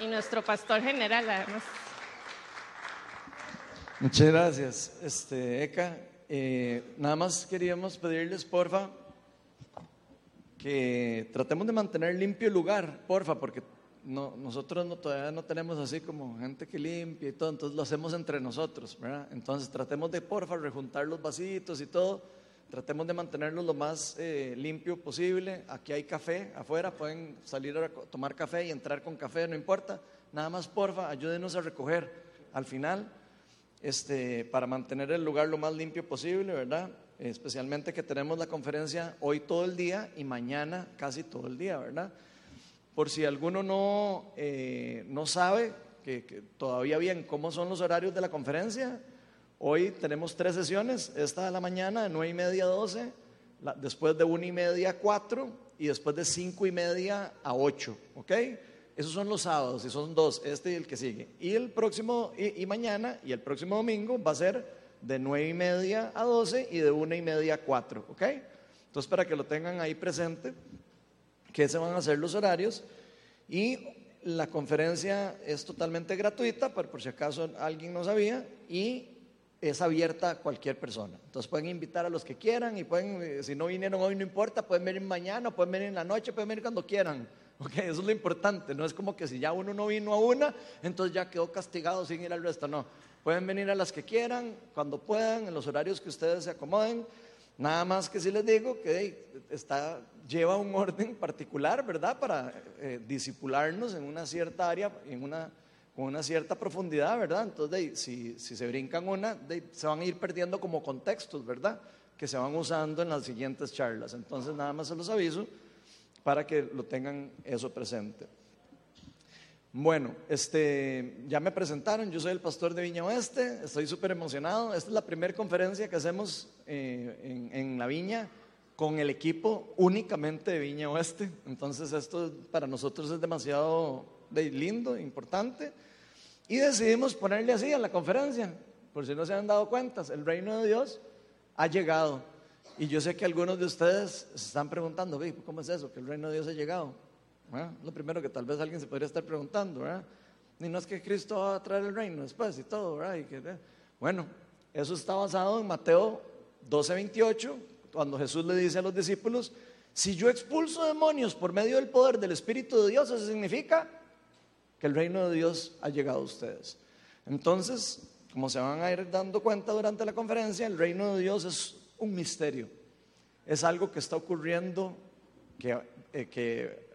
y nuestro pastor general, además. Muchas gracias, este, Eka. Eh, nada más queríamos pedirles, porfa, que tratemos de mantener limpio el lugar, porfa, porque no, nosotros no, todavía no tenemos así como gente que limpia y todo, entonces lo hacemos entre nosotros, ¿verdad? Entonces tratemos de, porfa, rejuntar los vasitos y todo, tratemos de mantenerlo lo más eh, limpio posible. Aquí hay café afuera, pueden salir a tomar café y entrar con café, no importa. Nada más, porfa, ayúdenos a recoger al final, este, para mantener el lugar lo más limpio posible, ¿verdad? Especialmente que tenemos la conferencia hoy todo el día y mañana casi todo el día, ¿verdad? Por si alguno no, eh, no sabe que, todavía bien cómo son los horarios de la conferencia, hoy tenemos tres sesiones, esta de la mañana de nueve y media a 12, después de una y media a 4 y después de cinco y media a 8, ¿ok? Esos son los sábados y son dos, este y el que sigue. Y el próximo, y, y mañana y el próximo domingo va a ser de nueve y media a 12 y de una y media a 4, ¿ok? Entonces para que lo tengan ahí presente que se van a hacer los horarios y la conferencia es totalmente gratuita, por, por si acaso alguien no sabía, y es abierta a cualquier persona. Entonces pueden invitar a los que quieran y pueden, eh, si no vinieron hoy no importa, pueden venir mañana, pueden venir en la noche, pueden venir cuando quieran. Okay, eso es lo importante, no es como que si ya uno no vino a una, entonces ya quedó castigado sin ir al resto, no. Pueden venir a las que quieran, cuando puedan, en los horarios que ustedes se acomoden. Nada más que si les digo que está, lleva un orden particular, ¿verdad? Para eh, disipularnos en una cierta área, en una, con una cierta profundidad, ¿verdad? Entonces, si, se brincan una, se van a ir perdiendo como contextos, ¿verdad? Que se van usando en las siguientes charlas. Entonces, nada más se los aviso para que lo tengan eso presente. Bueno, este, ya me presentaron, yo soy el pastor de Viña Oeste, estoy súper emocionado. Esta es la primera conferencia que hacemos eh, en, la Viña con el equipo únicamente de Viña Oeste. Entonces esto para nosotros es demasiado lindo, importante. Y decidimos ponerle así a la conferencia, por si no se han dado cuenta, el reino de Dios ha llegado. Y yo sé que algunos de ustedes se están preguntando, ¿cómo es eso? Que el reino de Dios ha llegado. Lo primero que tal vez alguien se podría estar preguntando, ¿verdad? Y no es que Cristo va a traer el reino después y todo, ¿verdad? Y que, bueno, eso está basado en Mateo 12, 28, cuando Jesús le dice a los discípulos, si yo expulso demonios por medio del poder del Espíritu de Dios, eso significa el reino de Dios ha llegado a ustedes. Entonces, como se van a ir dando cuenta durante la conferencia, el reino de Dios es un misterio. Es algo que está ocurriendo, que, eh, que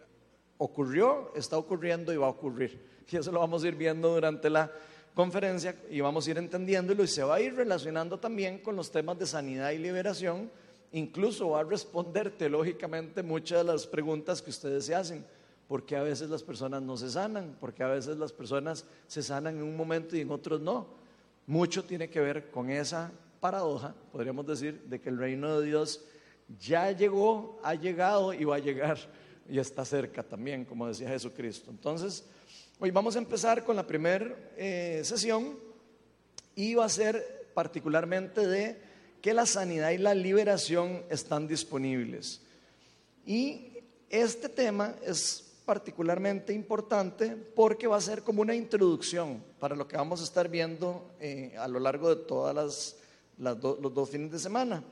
ocurrió, está ocurriendo y va a ocurrir. Y eso lo vamos a ir viendo durante la conferencia y vamos a ir entendiéndolo y se va a ir relacionando también con los temas de sanidad y liberación. Incluso va a responder teológicamente muchas de las preguntas que ustedes se hacen. ¿Por qué a veces las personas no se sanan? ¿Por qué a veces las personas se sanan en un momento y en otros no? Mucho tiene que ver con esa paradoja, podríamos decir, de que el reino de Dios ya llegó, ha llegado y va a llegar y está cerca también, como decía Jesucristo. Entonces, hoy vamos a empezar con la primera eh, sesión y va a ser particularmente de que la sanidad y la liberación están disponibles. Y este tema es particularmente importante porque va a ser como una introducción para lo que vamos a estar viendo eh, a lo largo de todas las, los dos fines de semana.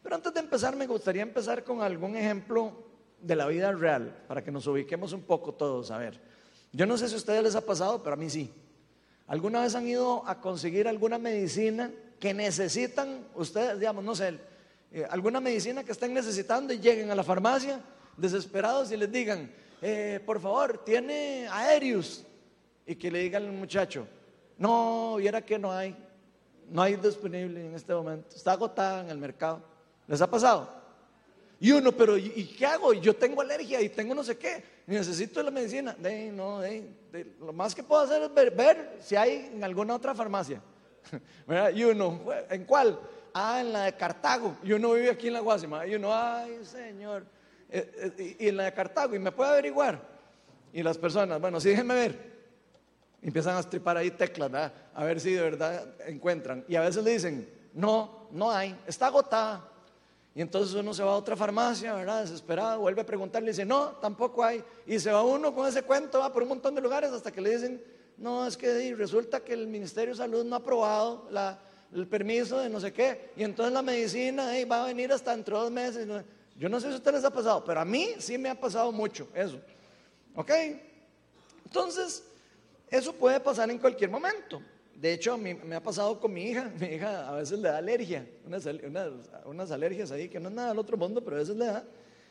Pero antes de empezar, me gustaría empezar con algún ejemplo de la vida real, para que nos ubiquemos un poco todos. A ver, yo no sé si a ustedes les ha pasado, pero a mí sí. ¿Alguna vez han ido a conseguir alguna medicina que necesitan, ustedes, digamos, no sé, eh, alguna medicina que estén necesitando y lleguen a la farmacia desesperados y les digan, eh, por favor, tiene aéreos? Y que le digan al muchacho, no, viera que no hay, no hay disponible en este momento, está agotada en el mercado. ¿Les ha pasado? Y uno, pero ¿y, qué hago? Yo tengo alergia y tengo no sé qué. necesito la medicina. No, lo más que puedo hacer es ver, si hay en alguna otra farmacia. Y uno, ¿en cuál? Ah, en la de Cartago. Y uno vive aquí en la Guasima. Y uno, ay, señor. Eh, eh, y en la de Cartago, y me puede averiguar. Y las personas, bueno, sí, déjenme ver. empiezan a estripar ahí teclas, ¿verdad? A ver si de verdad encuentran. Y a veces le dicen, no, no hay, está agotada. Y entonces uno se va a otra farmacia, ¿verdad? Desesperado, vuelve a preguntarle y dice, no, tampoco hay. Y se va uno con ese cuento, va por un montón de lugares hasta que le dicen, no, es que resulta que el Ministerio de Salud no ha aprobado el permiso de no sé qué. Y entonces la medicina va a venir hasta dentro de dos meses. Yo no sé si a ustedes les ha pasado, pero a mí sí me ha pasado mucho eso. ¿Ok? Entonces, eso puede pasar en cualquier momento. De hecho, mí me ha pasado con mi hija. Mi hija a veces le da alergia, unas, unas, alergias ahí que no es nada del otro mundo, pero a veces le da.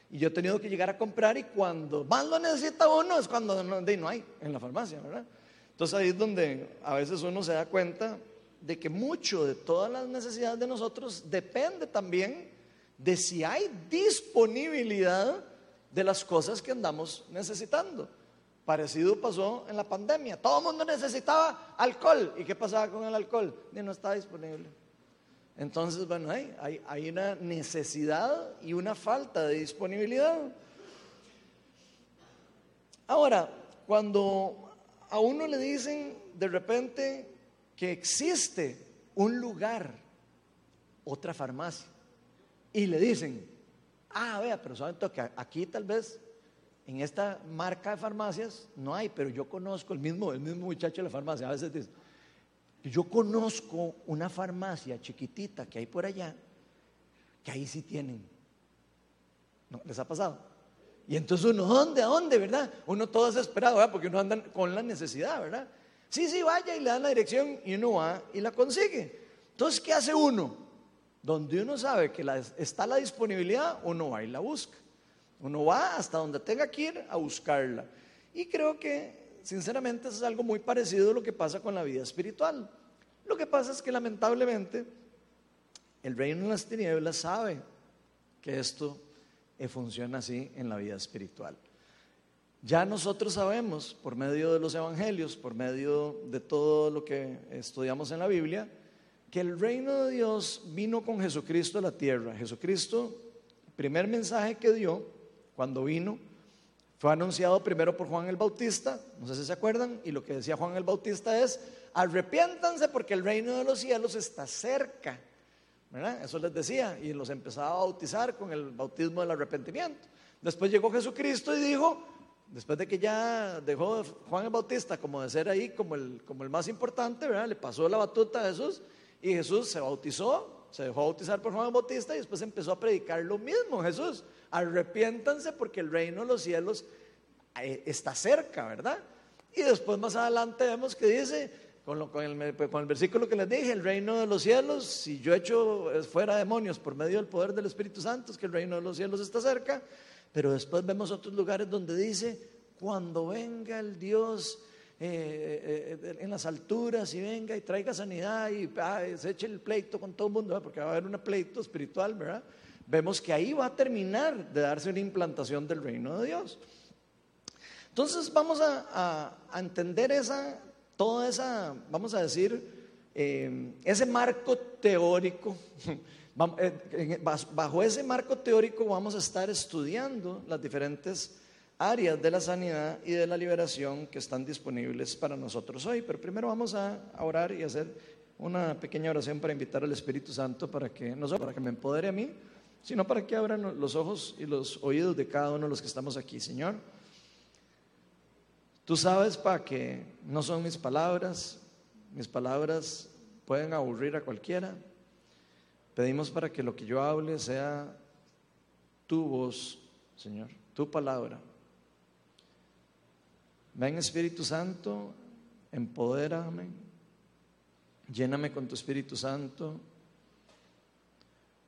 Y yo he tenido que llegar a comprar y cuando más lo necesita uno es cuando no, no hay en la farmacia, ¿verdad? Entonces ahí es donde a veces uno se da cuenta de que mucho de todas las necesidades de nosotros depende también de si hay disponibilidad de las cosas que andamos necesitando. Parecido pasó en la pandemia. Todo el mundo necesitaba alcohol. ¿Y qué pasaba con el alcohol? No estaba disponible. Entonces, bueno, hay, hay una necesidad y una falta de disponibilidad. Ahora, cuando a uno le dicen de repente que existe un lugar, otra farmacia, y le dicen, ah, vea, pero saben que aquí tal vez en esta marca de farmacias no hay, pero yo conozco el mismo, el mismo muchacho de la farmacia, a veces dice, yo conozco una farmacia chiquitita que hay por allá, que ahí sí tienen. ¿No? ¿Les ha pasado? Y entonces uno, ¿dónde? ¿A dónde? ¿Verdad? Uno todo desesperado, ¿verdad? Porque uno anda con la necesidad, ¿verdad? Sí, sí, vaya y le dan la dirección y uno va y la consigue. Entonces, ¿qué hace uno? Donde uno sabe que está la disponibilidad, uno va y la busca. Uno va hasta donde tenga que ir a buscarla. Y creo que, sinceramente, eso es algo muy parecido a lo que pasa con la vida espiritual. Lo que pasa es que, lamentablemente, el reino de las tinieblas sabe que esto eh, funciona así en la vida espiritual. Ya nosotros sabemos, por medio de los evangelios, por medio de todo lo que estudiamos en la Biblia, que el reino de Dios vino con Jesucristo a la tierra. Jesucristo, el primer mensaje que dio cuando vino, fue anunciado primero por Juan el Bautista, no sé si se acuerdan, y lo que decía Juan el Bautista es, arrepiéntanse porque el reino de los cielos está cerca. Eso les decía, y los empezaba a bautizar con el bautismo del arrepentimiento. Después llegó Jesucristo y dijo, después de que ya dejó Juan el Bautista como de ser ahí como el, como el más importante, ¿verdad? le pasó la batuta a Jesús y Jesús se bautizó, se dejó bautizar por Juan Bautista y después empezó a predicar lo mismo. Jesús, arrepiéntanse porque el reino de los cielos eh, está cerca, ¿verdad? Y después más adelante vemos que dice, con, con, el, el, versículo que les dije, el reino de los cielos, si yo echo fuera demonios por medio del poder del Espíritu Santo, es que el reino de los cielos está cerca, pero después vemos otros lugares donde dice, cuando venga el Dios eh, eh, en las alturas y venga y traiga sanidad y ah, se eche el pleito con todo el mundo, porque va a haber un pleito espiritual, ¿verdad? Vemos que ahí va a terminar de darse una implantación del reino de Dios. Entonces vamos a, entender esa, toda esa, vamos a decir, eh, ese marco teórico. Bajo ese marco teórico vamos a estar estudiando las diferentes áreas de la sanidad y de la liberación que están disponibles para nosotros hoy. Pero primero vamos a orar y hacer una pequeña oración para invitar al Espíritu Santo para que, no solo para que me empodere a mí, sino para que abran los ojos y los oídos de cada uno de los que estamos aquí, Señor. Tú sabes, para que no son mis palabras, mis palabras pueden aburrir a cualquiera. Pedimos para que lo que yo hable sea tu voz, Señor, tu palabra Ven Espíritu Santo, empodérame, lléname con tu Espíritu Santo,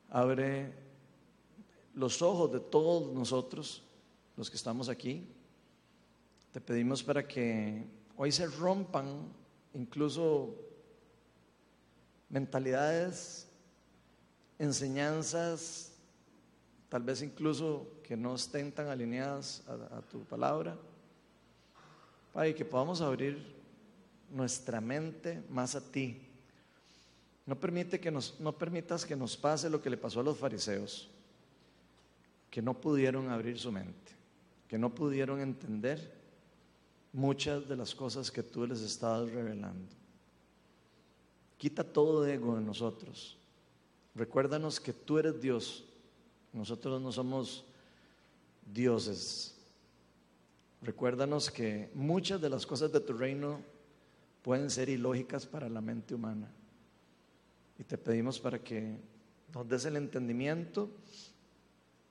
abre los ojos de todos nosotros, los que estamos aquí. Te pedimos para que hoy se rompan incluso mentalidades, enseñanzas, tal vez incluso que no estén tan alineadas a, a tu palabra. Padre, que podamos abrir nuestra mente más a ti. No, permite que nos, no permitas que nos pase lo que le pasó a los fariseos, que no pudieron abrir su mente, que no pudieron entender muchas de las cosas que tú les estabas revelando. Quita todo ego de nosotros. Recuérdanos que tú eres Dios Nosotros no somos dioses. Recuérdanos que muchas de las cosas de tu reino pueden ser ilógicas para la mente humana. Y te pedimos para que nos des el entendimiento,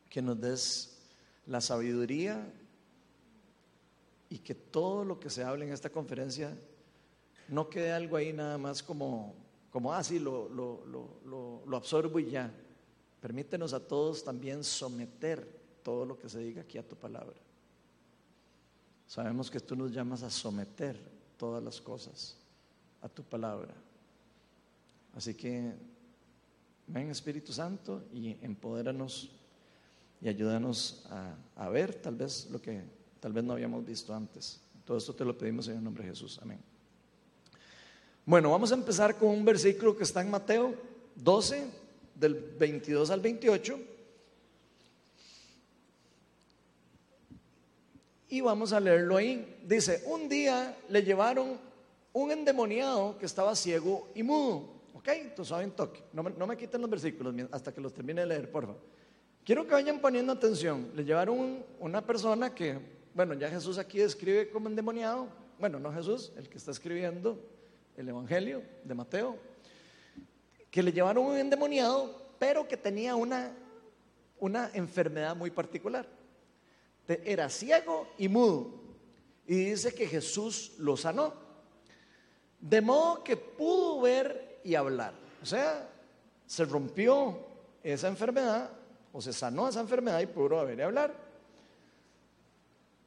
que nos des la sabiduría y que todo lo que se hable en esta conferencia no quede algo ahí nada más como, como ah, lo, lo, lo absorbo y ya. Permítenos a todos también someter todo lo que se diga aquí a tu palabra. Sabemos que tú nos llamas a someter todas las cosas a tu palabra. Así que ven Espíritu Santo y empodéranos y ayúdanos a, ver tal vez lo que tal vez no habíamos visto antes. Todo esto te lo pedimos en el nombre de Jesús. Amén. Bueno, vamos a empezar con un versículo que está en Mateo 12, del 22 al 28. Y vamos a leerlo ahí. Dice, un día le llevaron un endemoniado que estaba ciego y mudo. ¿Ok? Entonces toque. No me, no me quiten los versículos hasta que los termine de leer, por favor. Quiero que vayan poniendo atención. Le llevaron una persona que, bueno, ya Jesús aquí describe como endemoniado. Bueno, no Jesús, el que está escribiendo el Evangelio de Mateo, que le llevaron un endemoniado, pero que tenía una, una enfermedad muy particular. Era ciego y mudo. Y dice que Jesús lo sanó. De modo que pudo ver y hablar. O sea, se rompió esa enfermedad o se sanó esa enfermedad y pudo ver y hablar.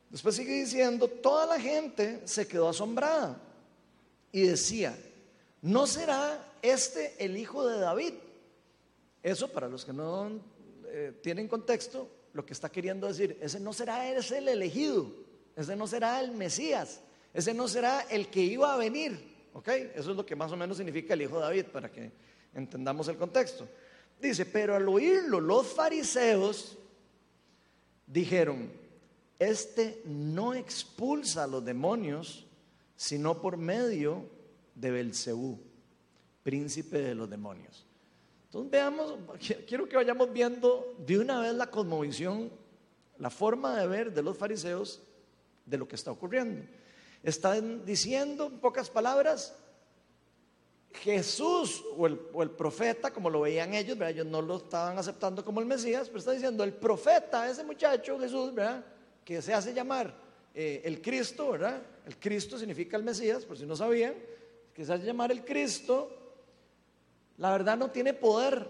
Después sigue diciendo, toda la gente se quedó asombrada y decía, ¿no será este el hijo de David? Eso para los que no eh, tienen contexto, lo que está queriendo decir, ese no será ese el elegido, ese no será el Mesías, ese no será el que iba a venir. ¿Ok? Eso es lo que más o menos significa el hijo de David, para que entendamos el contexto. Dice, pero al oírlo los fariseos dijeron, este no expulsa a los demonios, sino por medio de Belcebú, príncipe de los demonios. Entonces veamos, quiero que vayamos viendo de una vez la cosmovisión, la forma de ver de los fariseos de lo que está ocurriendo. Están diciendo, en pocas palabras, Jesús o el, profeta, como lo veían ellos, ellos no lo estaban aceptando como el Mesías, pero está diciendo el profeta, ese muchacho Jesús, que se hace llamar eh, el Cristo. El Cristo significa el Mesías, por si no sabían, que se hace llamar el Cristo, la verdad no tiene poder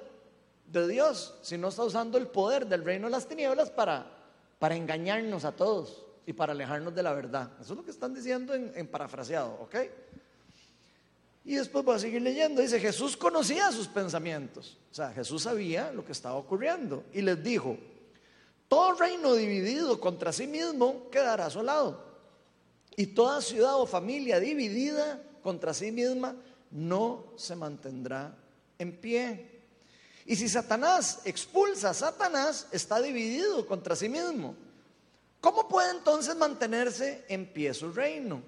de Dios, sino está usando el poder del reino de las tinieblas para, para engañarnos a todos y para alejarnos de la verdad. Eso es lo que están diciendo en, parafraseado, ¿ok? Y después voy a seguir leyendo. Dice, Jesús conocía sus pensamientos. O sea, Jesús sabía lo que estaba ocurriendo. Y les dijo, todo reino dividido contra sí mismo quedará asolado. Y toda ciudad o familia dividida contra sí misma no se mantendrá en pie. Y si Satanás expulsa a Satanás, está dividido contra sí mismo. ¿Cómo puede entonces mantenerse en pie su reino?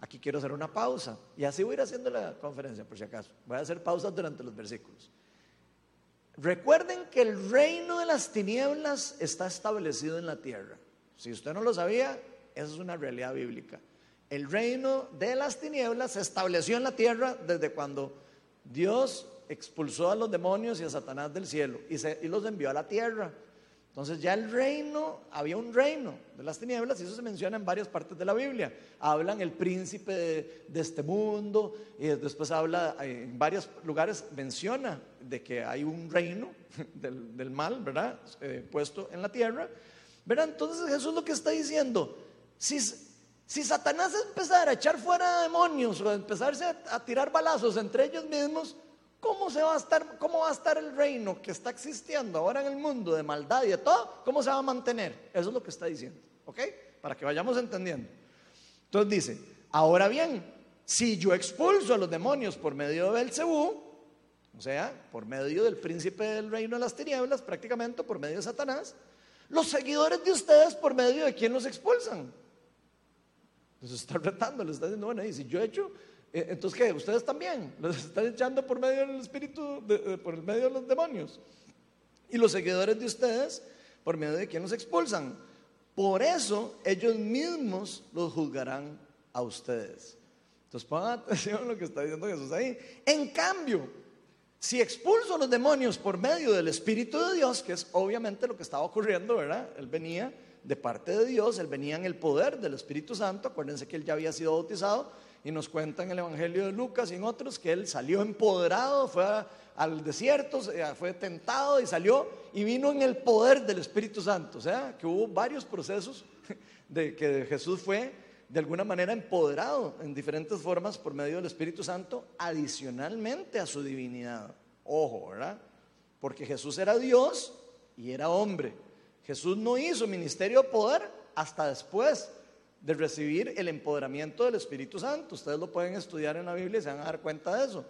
Aquí quiero hacer una pausa y así voy a ir haciendo la conferencia por si acaso. Voy a hacer pausas durante los versículos. Recuerden que el reino de las tinieblas está establecido en la tierra. Si usted no lo sabía, eso es una realidad bíblica. El reino de las tinieblas se estableció en la tierra desde cuando Dios expulsó a los demonios y a Satanás del cielo y, los envió a la tierra. Entonces ya el reino, había un reino de las tinieblas y eso se menciona en varias partes de la Biblia. Hablan el príncipe de, este mundo y después habla, eh, en varios lugares menciona de que hay un reino del, mal, ¿verdad? Eh, puesto en la tierra. ¿Verdad? Entonces Jesús lo que está diciendo, si, si Satanás empezara a echar fuera demonios o a empezarse a tirar balazos entre ellos mismos, ¿Cómo, se va a estar, ¿Cómo va a estar el reino que está existiendo ahora en el mundo de maldad y de todo? ¿Cómo se va a mantener? Eso es lo que está diciendo. ¿Ok? Para que vayamos entendiendo. Entonces dice, ahora bien, si yo expulso a los demonios por medio de Belcebú, o sea, por medio del príncipe del reino de las tinieblas, prácticamente por medio de Satanás, los seguidores de ustedes por medio de quién los expulsan. Entonces está retando, le está diciendo, bueno, y si yo he hecho entonces, ¿qué? ¿Ustedes también? ¿Los están echando por medio del espíritu, por el medio de los demonios? y los seguidores de ustedes por medio de quien los expulsan. Por eso ellos mismos los juzgarán a ustedes. Entonces pongan atención a lo que está diciendo Jesús ahí. En cambio, si expulso a los demonios por medio del Espíritu de Dios, que es obviamente lo que estaba ocurriendo, ¿verdad? Él venía de parte de Dios, él venía en el poder del Espíritu Santo. Acuérdense que él ya había sido bautizado y nos cuenta en el Evangelio de Lucas y en otros que él salió empoderado, fue al desierto, fue tentado y salió y vino en el poder del Espíritu Santo. O sea, que hubo varios procesos de que Jesús fue de alguna manera empoderado en diferentes formas por medio del Espíritu Santo, adicionalmente a su divinidad. Ojo, ¿verdad? Porque Jesús era Dios y era hombre. Jesús no hizo ministerio de poder hasta después de recibir el empoderamiento del Espíritu Santo. Ustedes lo pueden estudiar en la Biblia y se van a dar cuenta de eso.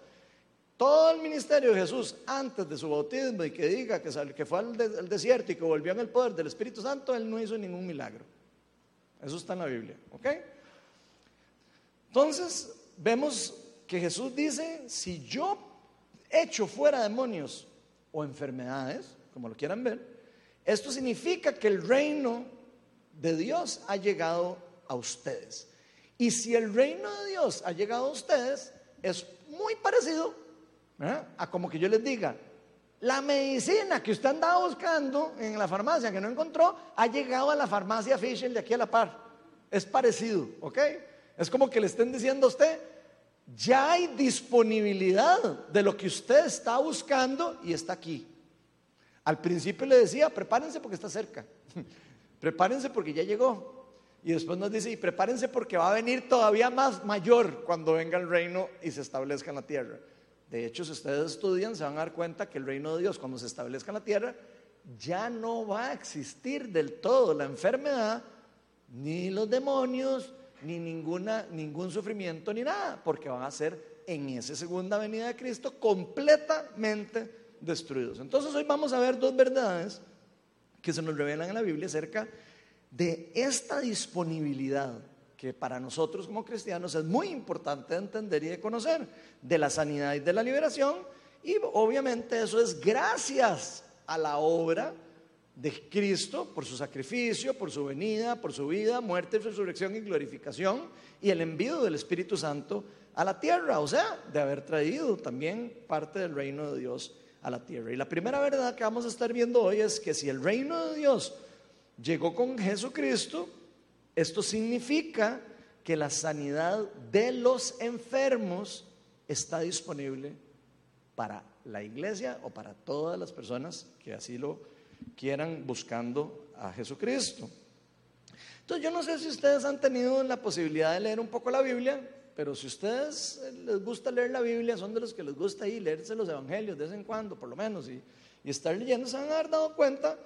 Todo el ministerio de Jesús antes de su bautismo y que diga que, que fue al, desierto y que volvió en el poder del Espíritu Santo, él no hizo ningún milagro. Eso está en la Biblia, ¿ok? Entonces, vemos que Jesús dice, si yo echo fuera demonios o enfermedades, como lo quieran ver, esto significa que el reino de Dios ha llegado a ustedes. Y si el reino de Dios ha llegado a ustedes, es muy parecido a como que yo les diga, la medicina que usted andaba buscando en la farmacia que no encontró, ha llegado a la farmacia Fisher de aquí a la par. Es parecido, ¿ok? Es como que le estén diciendo a usted, ya hay disponibilidad de lo que usted está buscando y está aquí. Al principio le decía, prepárense porque está cerca, prepárense porque ya llegó. Y después nos dice, y prepárense porque va a venir todavía más mayor cuando venga el reino y se establezca en la tierra. De hecho, si ustedes estudian, se van a dar cuenta que el reino de Dios, cuando se establezca en la tierra, ya no va a existir del todo la enfermedad, ni los demonios, ni ninguna, ningún sufrimiento, ni nada, porque van a ser en esa segunda venida de Cristo completamente destruidos. Entonces hoy vamos a ver dos verdades que se nos revelan en la Biblia acerca de esta disponibilidad que para nosotros como cristianos es muy importante de entender y de conocer, de la sanidad y de la liberación, y obviamente eso es gracias a la obra de Cristo por su sacrificio, por su venida, por su vida, muerte, resurrección y glorificación, y el envío del Espíritu Santo a la tierra, o sea, de haber traído también parte del reino de Dios a la tierra. Y la primera verdad que vamos a estar viendo hoy es que si el reino de Dios llegó con Jesucristo, esto significa que la sanidad de los enfermos está disponible para la iglesia o para todas las personas que así lo quieran buscando a Jesucristo. Entonces yo no sé si ustedes han tenido la posibilidad de leer un poco la Biblia, pero si ustedes les gusta leer la Biblia, son de los que les gusta ahí leerse los evangelios de vez en cuando, por lo menos, y, y estar leyendo, se van a haber dado cuenta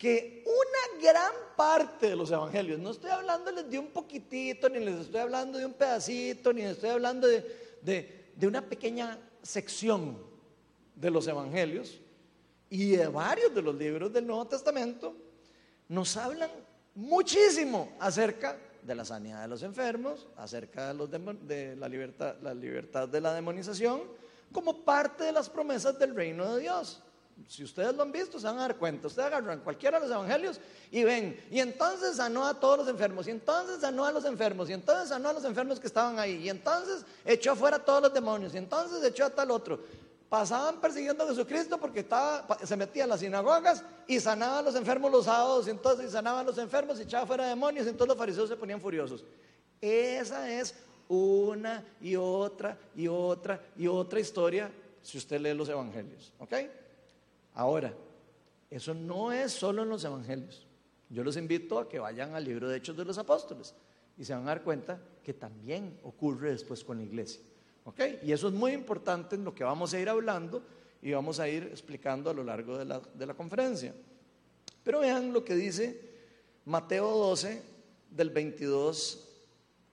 que una gran parte de los evangelios, no estoy hablándoles de un poquitito, ni les estoy hablando de un pedacito, ni les estoy hablando de, una pequeña sección de los evangelios y de varios de los libros del Nuevo Testamento, nos hablan muchísimo acerca de la sanidad de los enfermos, acerca de, los de la, libertad, la libertad de la demonización, como parte de las promesas del reino de Dios. Si ustedes lo han visto, se van a dar cuenta. Ustedes agarran cualquiera de los evangelios y ven, y entonces sanó a todos los enfermos, y entonces sanó a los enfermos, y entonces sanó a los enfermos que estaban ahí, y entonces echó afuera a todos los demonios, y entonces echó a tal otro. Pasaban persiguiendo a Jesucristo porque estaba, se metía a las sinagogas y sanaba a los enfermos los sábados, y entonces sanaba a los enfermos y echaba fuera demonios, y entonces los fariseos se ponían furiosos. Esa es una y otra y otra y otra historia si usted lee los evangelios. ¿Ok? Ahora, eso no es solo en los evangelios. Yo los invito a que vayan al libro de Hechos de los Apóstoles y se van a dar cuenta que también ocurre después con la iglesia. ¿Ok? Y eso es muy importante en lo que vamos a ir hablando y vamos a ir explicando a lo largo de la, de la conferencia. Pero vean lo que dice Mateo 12, del 22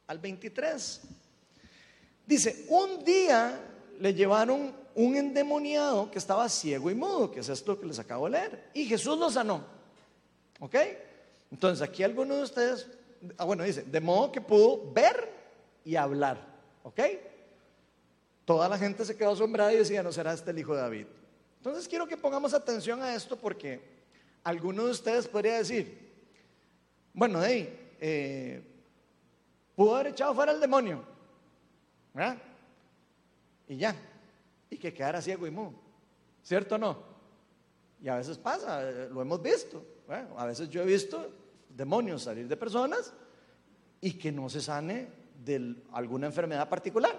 al 23. Dice, un día le llevaron un endemoniado que estaba ciego y mudo, que es esto que les acabo de leer, y Jesús lo sanó. ¿Ok? Entonces aquí alguno de ustedes, ah, bueno, dice, de modo que pudo ver y hablar. ¿Ok? Toda la gente se quedó asombrada y decía, no será este el hijo de David. Entonces quiero que pongamos atención a esto porque alguno de ustedes podría decir, bueno, hey, eh, pudo haber echado fuera el demonio, ¿verdad? Y ya, y que quedara ciego y mudo, ¿cierto o no? Y a veces pasa, eh, lo hemos visto, a veces yo he visto demonios salir de personas y que no se sane de alguna enfermedad particular.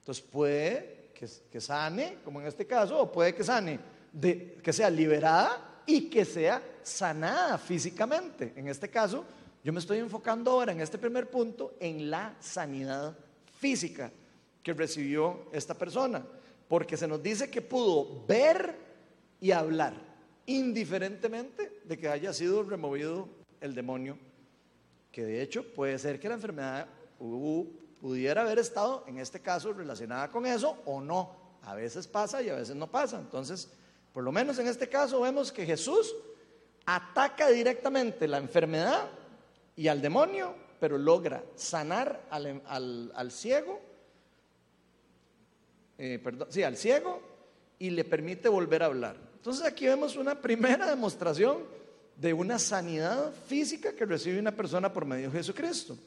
Entonces puede que, que sane, como en este caso, o puede que sane, de, que sea liberada y que sea sanada físicamente. En este caso, yo me estoy enfocando ahora en este primer punto en la sanidad física que recibió esta persona, porque se nos dice que pudo ver y hablar, indiferentemente de que haya sido removido el demonio, que de hecho puede ser que la enfermedad pudiera haber estado, en este caso, relacionada con eso o no. A veces pasa y a veces no pasa. Entonces, por lo menos en este caso vemos que Jesús ataca directamente la enfermedad y al demonio, pero logra sanar al, ciego, eh, perdón, sí, al ciego y le permite volver a hablar. Entonces aquí vemos una primera demostración de una sanidad física que recibe una persona por medio de Jesucristo.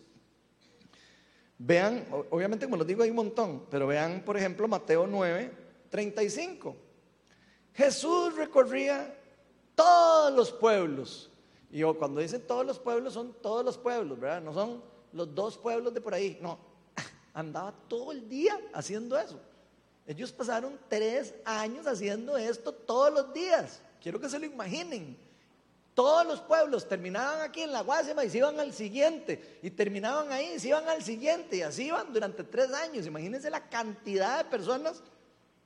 Vean, obviamente como les digo hay un montón, pero vean por ejemplo Mateo 9, 35. Jesús recorría todos los pueblos. Y cuando dicen todos los pueblos son todos los pueblos, ¿verdad? No son los dos pueblos de por ahí, no. Andaba todo el día haciendo eso. Ellos pasaron tres años haciendo esto todos los días. Quiero que se lo imaginen. Todos los pueblos terminaban aquí en la Guásima y se iban al siguiente, y terminaban ahí y se iban al siguiente, y así iban durante tres años. Imagínense la cantidad de personas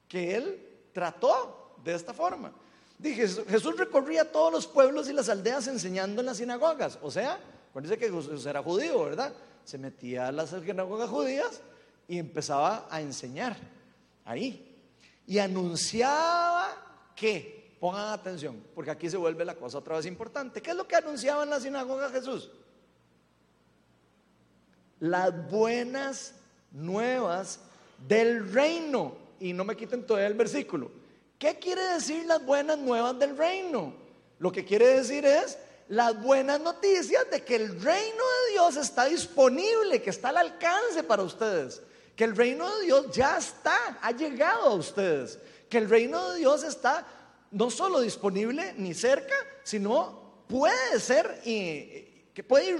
que él trató de esta forma. Dije, Jesús recorría todos los pueblos y las aldeas enseñando en las sinagogas. O sea, acuérdense que Jesús era judío, ¿verdad? Se metía a las sinagogas judías y empezaba a enseñar ahí. Y anunciaba que Pongan atención, porque aquí se vuelve la cosa otra vez importante. ¿Qué es lo que anunciaba en la sinagoga Jesús? Las buenas nuevas del reino. Y no me quiten todavía el versículo. ¿Qué quiere decir las buenas nuevas del reino? Lo que quiere decir es las buenas noticias de que el reino de Dios está disponible, que está al alcance para ustedes, que el reino de Dios ya está, ha llegado a ustedes, que el reino de Dios está no solo disponible ni cerca, sino puede ser y, que puede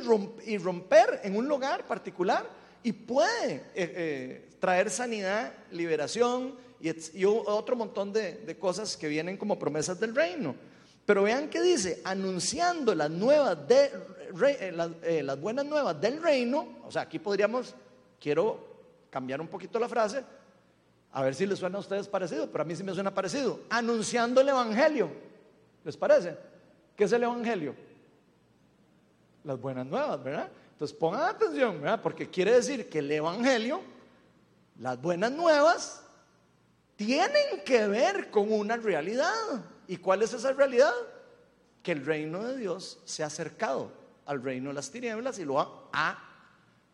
irromper en un lugar particular y puede eh, eh, traer sanidad, liberación y, otro montón de, cosas que vienen como promesas del reino. Pero vean que dice, anunciando las nuevas de, eh, las buenas nuevas del reino, o sea, aquí podríamos, quiero cambiar un poquito la frase, a ver si les suena a ustedes parecido, pero a mí sí me suena parecido. Anunciando el Evangelio. ¿Les parece? ¿Qué es el Evangelio? Las buenas nuevas, ¿verdad? Entonces pongan atención, ¿verdad? Porque quiere decir que el Evangelio, las buenas nuevas, tienen que ver con una realidad. ¿Y cuál es esa realidad? Que el reino de Dios se ha acercado al reino de las tinieblas y lo ha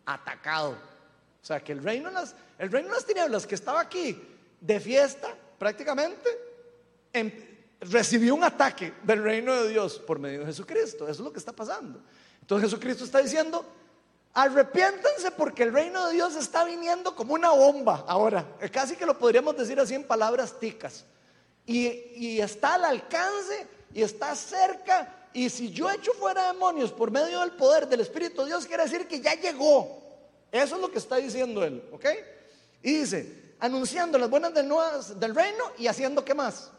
atacado. O sea, que el reino, las, el reino de las tinieblas que estaba aquí de fiesta prácticamente, em, recibió un ataque del reino de Dios por medio de Jesucristo. Eso es lo que está pasando. Entonces Jesucristo está diciendo, arrepiéntanse porque el reino de Dios está viniendo como una bomba ahora. Casi que lo podríamos decir así en palabras ticas. Y, y está al alcance y está cerca. Y si yo echo fuera demonios por medio del poder del Espíritu de Dios, quiere decir que ya llegó. Eso es lo que está diciendo él, ¿ok? Y dice, anunciando las buenas nuevas del reino y haciendo qué más?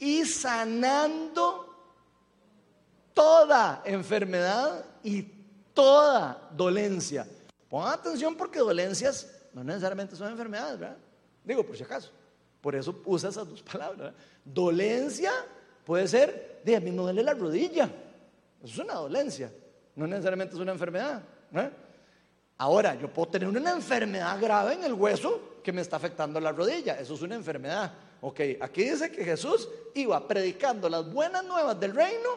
Y sanando toda enfermedad y toda dolencia. Pongan atención porque dolencias no necesariamente son enfermedades, ¿verdad? Digo, por si acaso. Por eso usa esas dos palabras. Dolencia puede ser, de a mí me duele la rodilla. Eso es una dolencia. No necesariamente es una enfermedad. ¿verdad? Ahora, yo puedo tener una enfermedad grave en el hueso que me está afectando la rodilla. Eso es una enfermedad. Ok, aquí dice que Jesús iba predicando las buenas nuevas del reino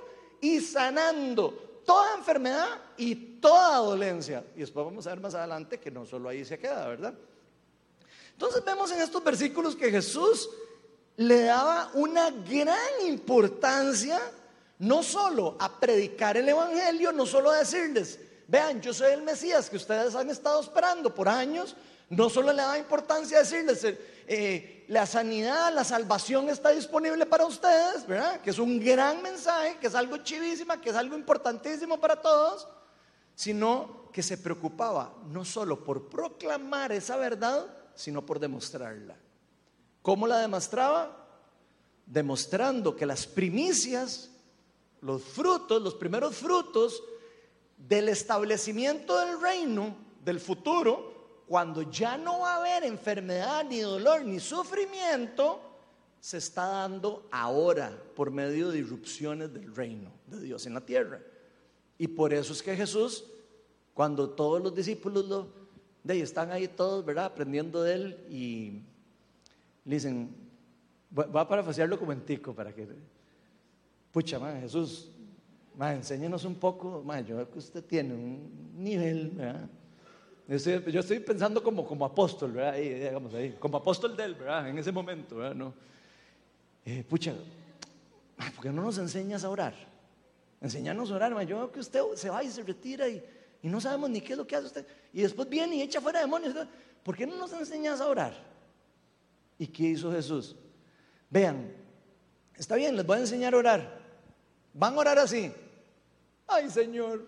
y sanando toda enfermedad y toda dolencia. Y después vamos a ver más adelante que no solo ahí se queda, ¿verdad? Entonces vemos en estos versículos que Jesús le daba una gran importancia no solo a predicar el Evangelio, no solo a decirles, vean, yo soy el Mesías que ustedes han estado esperando por años, no solo le daba importancia decirles, eh, la sanidad, la salvación está disponible para ustedes, ¿verdad? Que es un gran mensaje, que es algo chivísima, que es algo importantísimo para todos, sino que se preocupaba no solo por proclamar esa verdad, sino por demostrarla. ¿Cómo la demostraba? Demostrando que las primicias, los frutos, los primeros frutos del establecimiento del reino del futuro, cuando ya no va a haber enfermedad, ni dolor, ni sufrimiento, se está dando ahora por medio de irrupciones del reino de Dios en la tierra. Y por eso es que Jesús, cuando todos los discípulos lo, de están ahí todos, ¿verdad? Aprendiendo de él y dicen, va a parafasearlo como en tico para que, pucha, man, Jesús, enséñenos un poco, yo veo que usted tiene un nivel, ¿verdad? Yo estoy, pensando como, como apóstol, ¿verdad? Ahí, digamos ahí, como apóstol de él, ¿verdad? En ese momento, ¿verdad? No. Eh, pucha, ¿por qué no nos enseñas a orar? Enseñarnos a orar, yo veo que usted se va y se retira y, y, no sabemos ni qué es lo que hace usted. Y después viene y echa fuera demonios. ¿Por qué no nos enseñas a orar? ¿Y qué hizo Jesús? Vean, está bien, les voy a enseñar a orar. Van a orar así. Ay, Señor,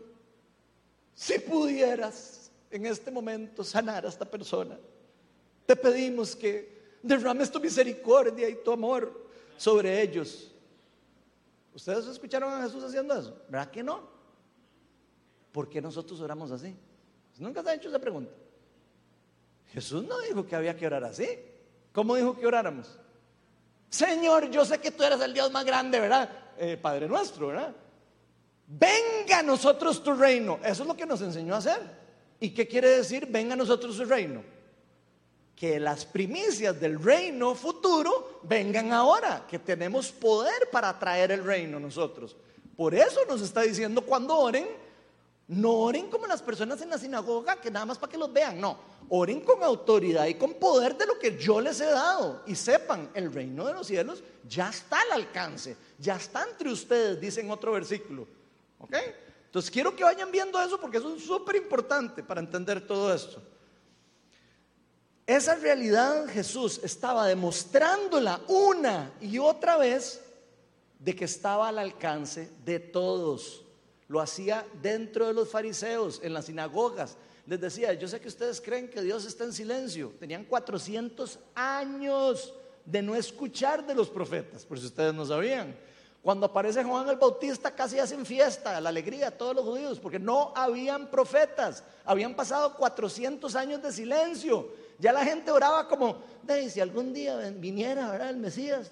si pudieras en este momento sanar a esta persona. Te pedimos que derrames tu misericordia y tu amor sobre ellos. ¿Ustedes escucharon a Jesús haciendo eso? ¿Verdad que no? ¿Por qué nosotros oramos así? Nunca se ha hecho esa pregunta. Jesús no dijo que había que orar así. ¿Cómo dijo que oráramos? Señor, yo sé que tú eres el Dios más grande, ¿verdad? Eh, Padre nuestro, ¿verdad? Venga a nosotros tu reino. Eso es lo que nos enseñó a hacer. ¿Y qué quiere decir? Venga a nosotros su reino. Que las primicias del reino futuro vengan ahora, que tenemos poder para traer el reino nosotros. Por eso nos está diciendo cuando oren, no oren como las personas en la sinagoga, que nada más para que los vean, no, oren con autoridad y con poder de lo que yo les he dado. Y sepan, el reino de los cielos ya está al alcance, ya está entre ustedes, dice en otro versículo. ¿Ok? Entonces quiero que vayan viendo eso porque eso es súper importante para entender todo esto. Esa realidad Jesús estaba demostrándola una y otra vez de que estaba al alcance de todos. Lo hacía dentro de los fariseos, en las sinagogas. Les decía, yo sé que ustedes creen que Dios está en silencio. Tenían 400 años de no escuchar de los profetas, por si ustedes no sabían. Cuando aparece Juan el Bautista casi hacen fiesta, la alegría todos los judíos, porque no habían profetas, habían pasado 400 años de silencio. Ya la gente oraba como, de, si algún día viniera ¿verdad? el Mesías,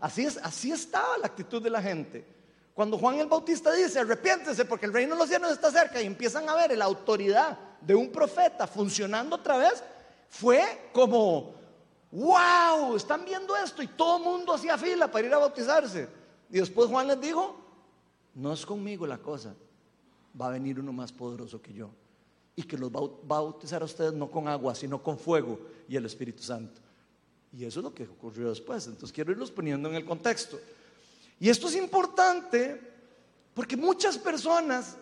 así, es, así estaba la actitud de la gente. Cuando Juan el Bautista dice, arrepiéntese porque el reino de los cielos está cerca y empiezan a ver la autoridad de un profeta funcionando otra vez, fue como, wow, están viendo esto y todo el mundo hacía fila para ir a bautizarse. Y después Juan les dijo, no es conmigo la cosa, va a venir uno más poderoso que yo. Y que los va a bautizar a ustedes no con agua, sino con fuego y el Espíritu Santo. Y eso es lo que ocurrió después. Entonces quiero irlos poniendo en el contexto. Y esto es importante porque muchas personas,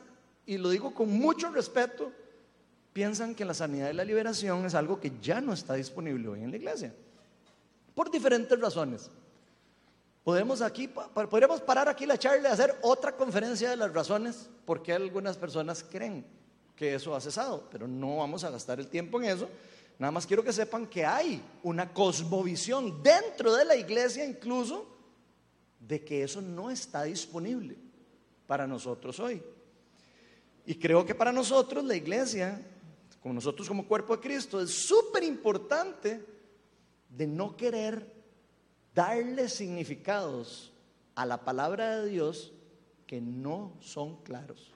y lo digo con mucho respeto, piensan que la sanidad y la liberación es algo que ya no está disponible hoy en la iglesia. Por diferentes razones. Podemos aquí, podríamos parar aquí la charla y hacer otra conferencia de las razones por qué algunas personas creen que eso ha cesado, pero no vamos a gastar el tiempo en eso. Nada más quiero que sepan que hay una cosmovisión dentro de la iglesia incluso de que eso no está disponible para nosotros hoy. Y creo que para nosotros la iglesia, como nosotros como cuerpo de Cristo, es súper importante de no querer darle significados a la palabra de Dios que no son claros.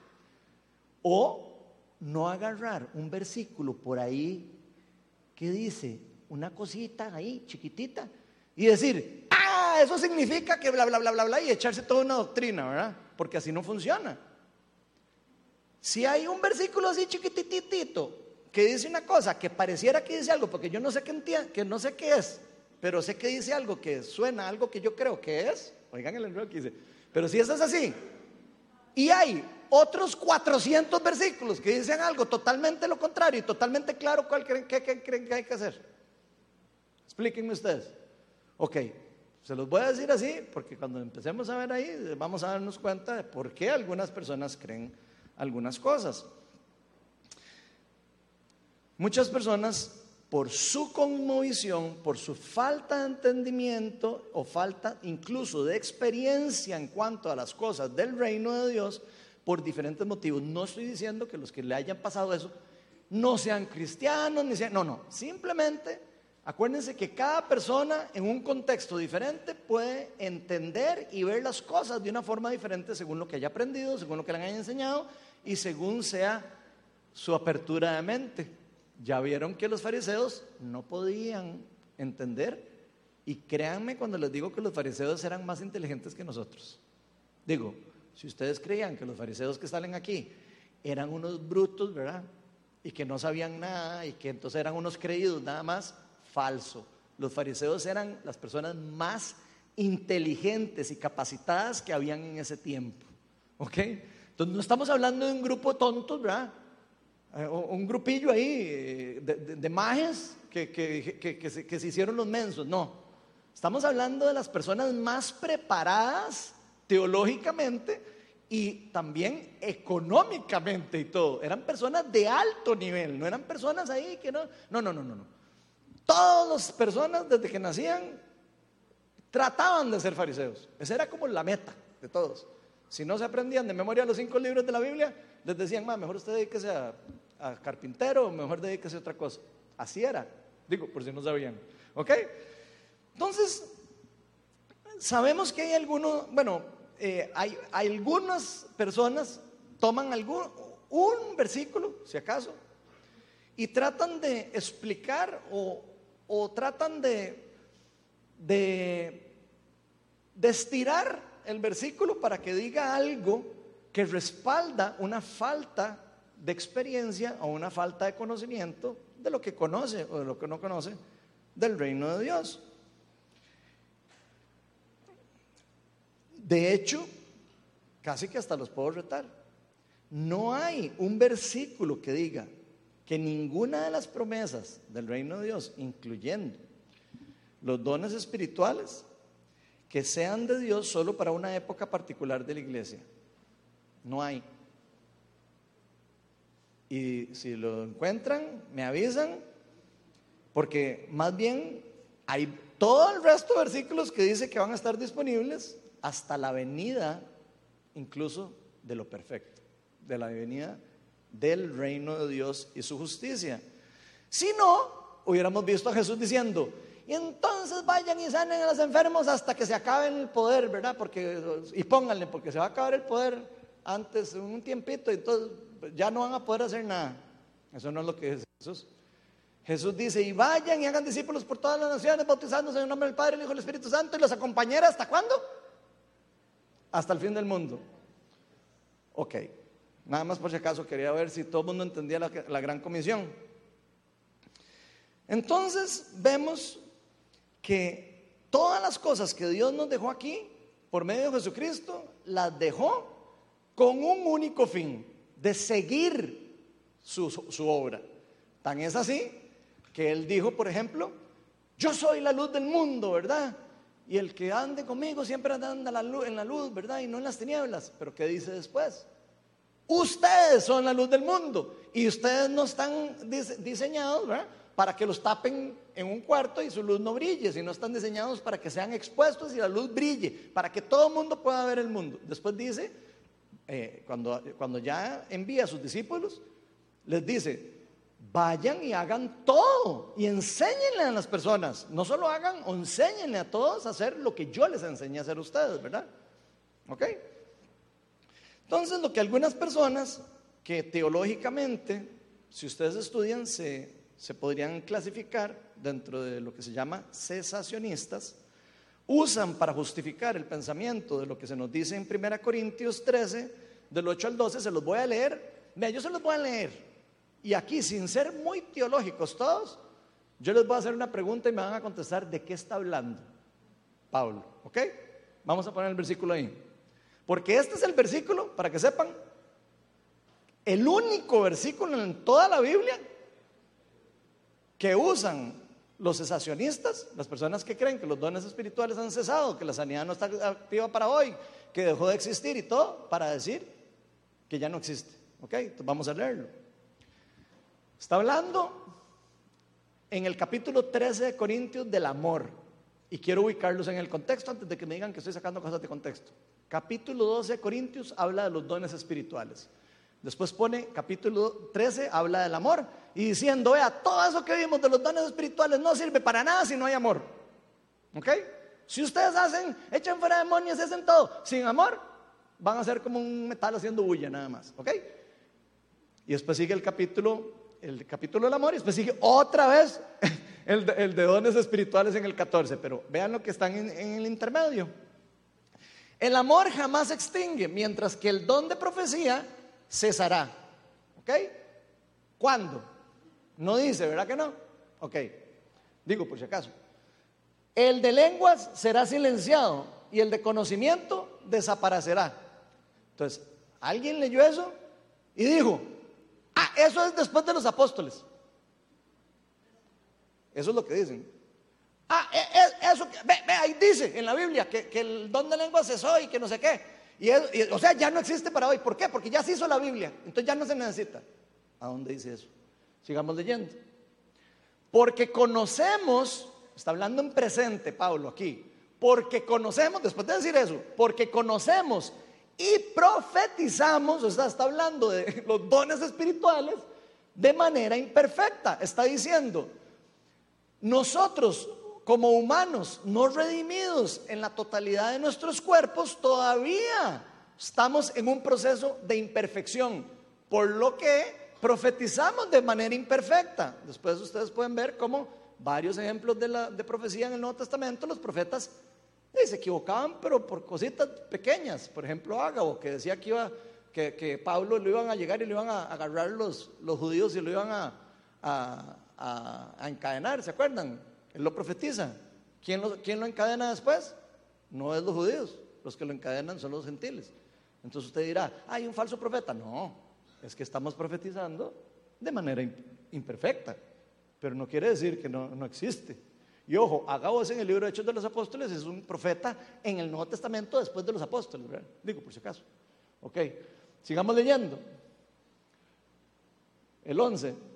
O no agarrar un versículo por ahí que dice una cosita ahí chiquitita y decir, ah, eso significa que bla, bla, bla, bla, bla, y echarse toda una doctrina, ¿verdad? Porque así no funciona. Si hay un versículo así chiquititito que dice una cosa que pareciera que dice algo, porque yo no sé qué entiende, que no sé qué es, pero sé que dice algo que suena algo que yo creo que es. Oigan el enredo que dice, pero si eso es así, y hay otros 400 versículos que dicen algo totalmente lo contrario y totalmente claro cuál creen, qué, qué creen que hay que hacer. Explíquenme ustedes. Ok, se los voy a decir así porque cuando empecemos a ver ahí vamos a darnos cuenta de por qué algunas personas creen algunas cosas. Muchas personas, por su conmovisión, por su falta de entendimiento o falta incluso de experiencia en cuanto a las cosas del reino de Dios, por diferentes motivos. No estoy diciendo que los que le hayan pasado eso no sean cristianos, ni sean, no, no, simplemente acuérdense que cada persona en un contexto diferente puede entender y ver las cosas de una forma diferente según lo que haya aprendido, según lo que le hayan enseñado y según sea su apertura de mente. Ya vieron que los fariseos no podían entender y créanme cuando les digo que los fariseos eran más inteligentes que nosotros. Digo, si ustedes creían que los fariseos que salen aquí eran unos brutos, ¿verdad? Y que no sabían nada y que entonces eran unos creídos nada más, falso. Los fariseos eran las personas más inteligentes y capacitadas que habían en ese tiempo. ¿Ok? Entonces no estamos hablando de un grupo tontos, ¿verdad? Eh, un grupillo ahí eh, de, majes que, que, se, que se hicieron los mensos. No, estamos hablando de las personas más preparadas teológicamente y también económicamente y todo. Eran personas de alto nivel, no eran personas ahí que no, no, no, no, no. no. Todas las personas desde que nacían trataban de ser fariseos. Esa era como la meta de todos. Si no se aprendían de memoria los cinco libros de la Biblia, les decían, más mejor usted dedíquese a, a carpintero, mejor dedíquese a otra cosa. Así era. Digo, por si no sabían. ¿Ok? Entonces, sabemos que hay algunos, bueno, eh, hay, algunas personas toman algún, un versículo, si acaso, y tratan de explicar o, o tratan de, de, de estirar el versículo para que diga algo que respalda una falta de experiencia o una falta de conocimiento de lo que conoce o de lo que no conoce del reino de Dios. De hecho, casi que hasta los puedo retar. No hay un versículo que diga que ninguna de las promesas del reino de Dios, incluyendo los dones espirituales, que sean de Dios solo para una época particular de la iglesia. No hay. Y si lo encuentran, me avisan, porque más bien hay todo el resto de versículos que dice que van a estar disponibles hasta la venida incluso de lo perfecto, de la venida del reino de Dios y su justicia. Si no, hubiéramos visto a Jesús diciendo, y entonces vayan y sanen a los enfermos hasta que se acabe el poder, ¿verdad? Porque, y pónganle, porque se va a acabar el poder antes, un tiempito, y entonces ya no van a poder hacer nada. Eso no es lo que dice Jesús. Jesús dice, y vayan y hagan discípulos por todas las naciones, bautizándose en el nombre del Padre, el Hijo y el Espíritu Santo, y los acompañará hasta cuándo? hasta el fin del mundo. Ok, nada más por si acaso quería ver si todo el mundo entendía la, la gran comisión. Entonces vemos que todas las cosas que Dios nos dejó aquí, por medio de Jesucristo, las dejó con un único fin, de seguir su, su, obra. Tan es así que Él dijo, por ejemplo, yo soy la luz del mundo, ¿verdad? Y el que ande conmigo siempre anda en la, luz, ¿verdad? Y no en las tinieblas. Pero ¿qué dice después? Ustedes son la luz del mundo y ustedes no están diseñados ¿verdad? Para que los tapen en un cuarto y su luz no brille, sino están diseñados para que sean expuestos y la luz brille, para que todo el mundo pueda ver el mundo. Después dice, eh, cuando, cuando ya envía a sus discípulos, les dice, vayan y hagan todo y enséñenle a las personas. No solo hagan, enséñenle a todos a hacer lo que yo les enseñé a hacer a ustedes, ¿verdad? ¿Ok? Entonces, lo que algunas personas que teológicamente, si ustedes estudian, se, se podrían clasificar dentro de lo que se llama cesacionistas, usan para justificar el pensamiento de lo que se nos dice en 1 Corintios 13, del 8 al 12, se los voy a leer. Mira, yo se los voy a leer y aquí, sin ser muy teológicos todos, Yo les voy a hacer una pregunta y me van a contestar de qué está hablando Pablo. ¿Ok? Vamos a poner el versículo ahí. Porque este es el versículo, para que sepan, el único versículo en toda la Biblia que usan los cesacionistas, las personas que creen que los dones espirituales han cesado, que la sanidad no está activa para hoy, que dejó de existir y todo, para decir que ya no existe. ¿Ok? Vamos a leerlo. Está hablando en el capítulo 13 de Corintios del amor. Y quiero ubicarlos en el contexto antes de que me digan que estoy sacando cosas de contexto. Capítulo 12 de Corintios habla de los dones espirituales. Después pone capítulo 13, habla del amor. Y diciendo, vea, todo eso que vimos de los dones espirituales no sirve para nada si no hay amor. ¿Ok? Si ustedes hacen, echan fuera demonios, hacen todo sin amor, van a ser como un metal haciendo bulla nada más. ¿Ok? Y después sigue el capítulo, el capítulo del amor y después sigue otra vez el de, dones espirituales en el 14. Pero vean lo que están en, en el intermedio. El amor jamás se extingue, mientras que el don de profecía cesará. ¿Ok? ¿Cuándo? No dice, ¿verdad que no? Ok. Digo por si acaso. El de lenguas será silenciado y el de conocimiento desaparecerá. Entonces, alguien leyó eso y dijo, ah, eso es después de los apóstoles. Eso es lo que dicen. Ah, e, e, eso, ve, ve, ahí dice en la Biblia que, el don de lenguas cesó y que no sé qué. Y, o sea, ya no existe para hoy. ¿Por qué? Porque ya se hizo la Biblia. Entonces ya no se necesita. ¿A dónde dice eso? Sigamos leyendo. Porque conocemos, está hablando en presente Pablo aquí, porque conocemos, después de decir eso, porque conocemos y profetizamos, o sea, está hablando de los dones espirituales de manera imperfecta. Está diciendo, nosotros como humanos no redimidos en la totalidad de nuestros cuerpos, todavía estamos en un proceso de imperfección, por lo que profetizamos de manera imperfecta. Después ustedes pueden ver cómo varios ejemplos de, la, de profecía en el Nuevo Testamento, los profetas eh, se equivocaban, pero por cositas pequeñas. Por ejemplo, Ágabo, que decía que, iba, que, Pablo lo iban a llegar y lo iban a agarrar los, los judíos y lo iban a, a encadenar, ¿se acuerdan? Él lo profetiza. ¿Quién lo, ¿Quién lo encadena después? No es los judíos, los que lo encadenan son los gentiles. Entonces usted dirá, hay un falso profeta. No, es que estamos profetizando de manera imperfecta, pero no quiere decir que no, no existe. Y ojo, Agabos en el libro de Hechos de los Apóstoles es un profeta en el Nuevo Testamento después de los apóstoles, ¿verdad? Digo, por si acaso. Ok, sigamos leyendo. El 11.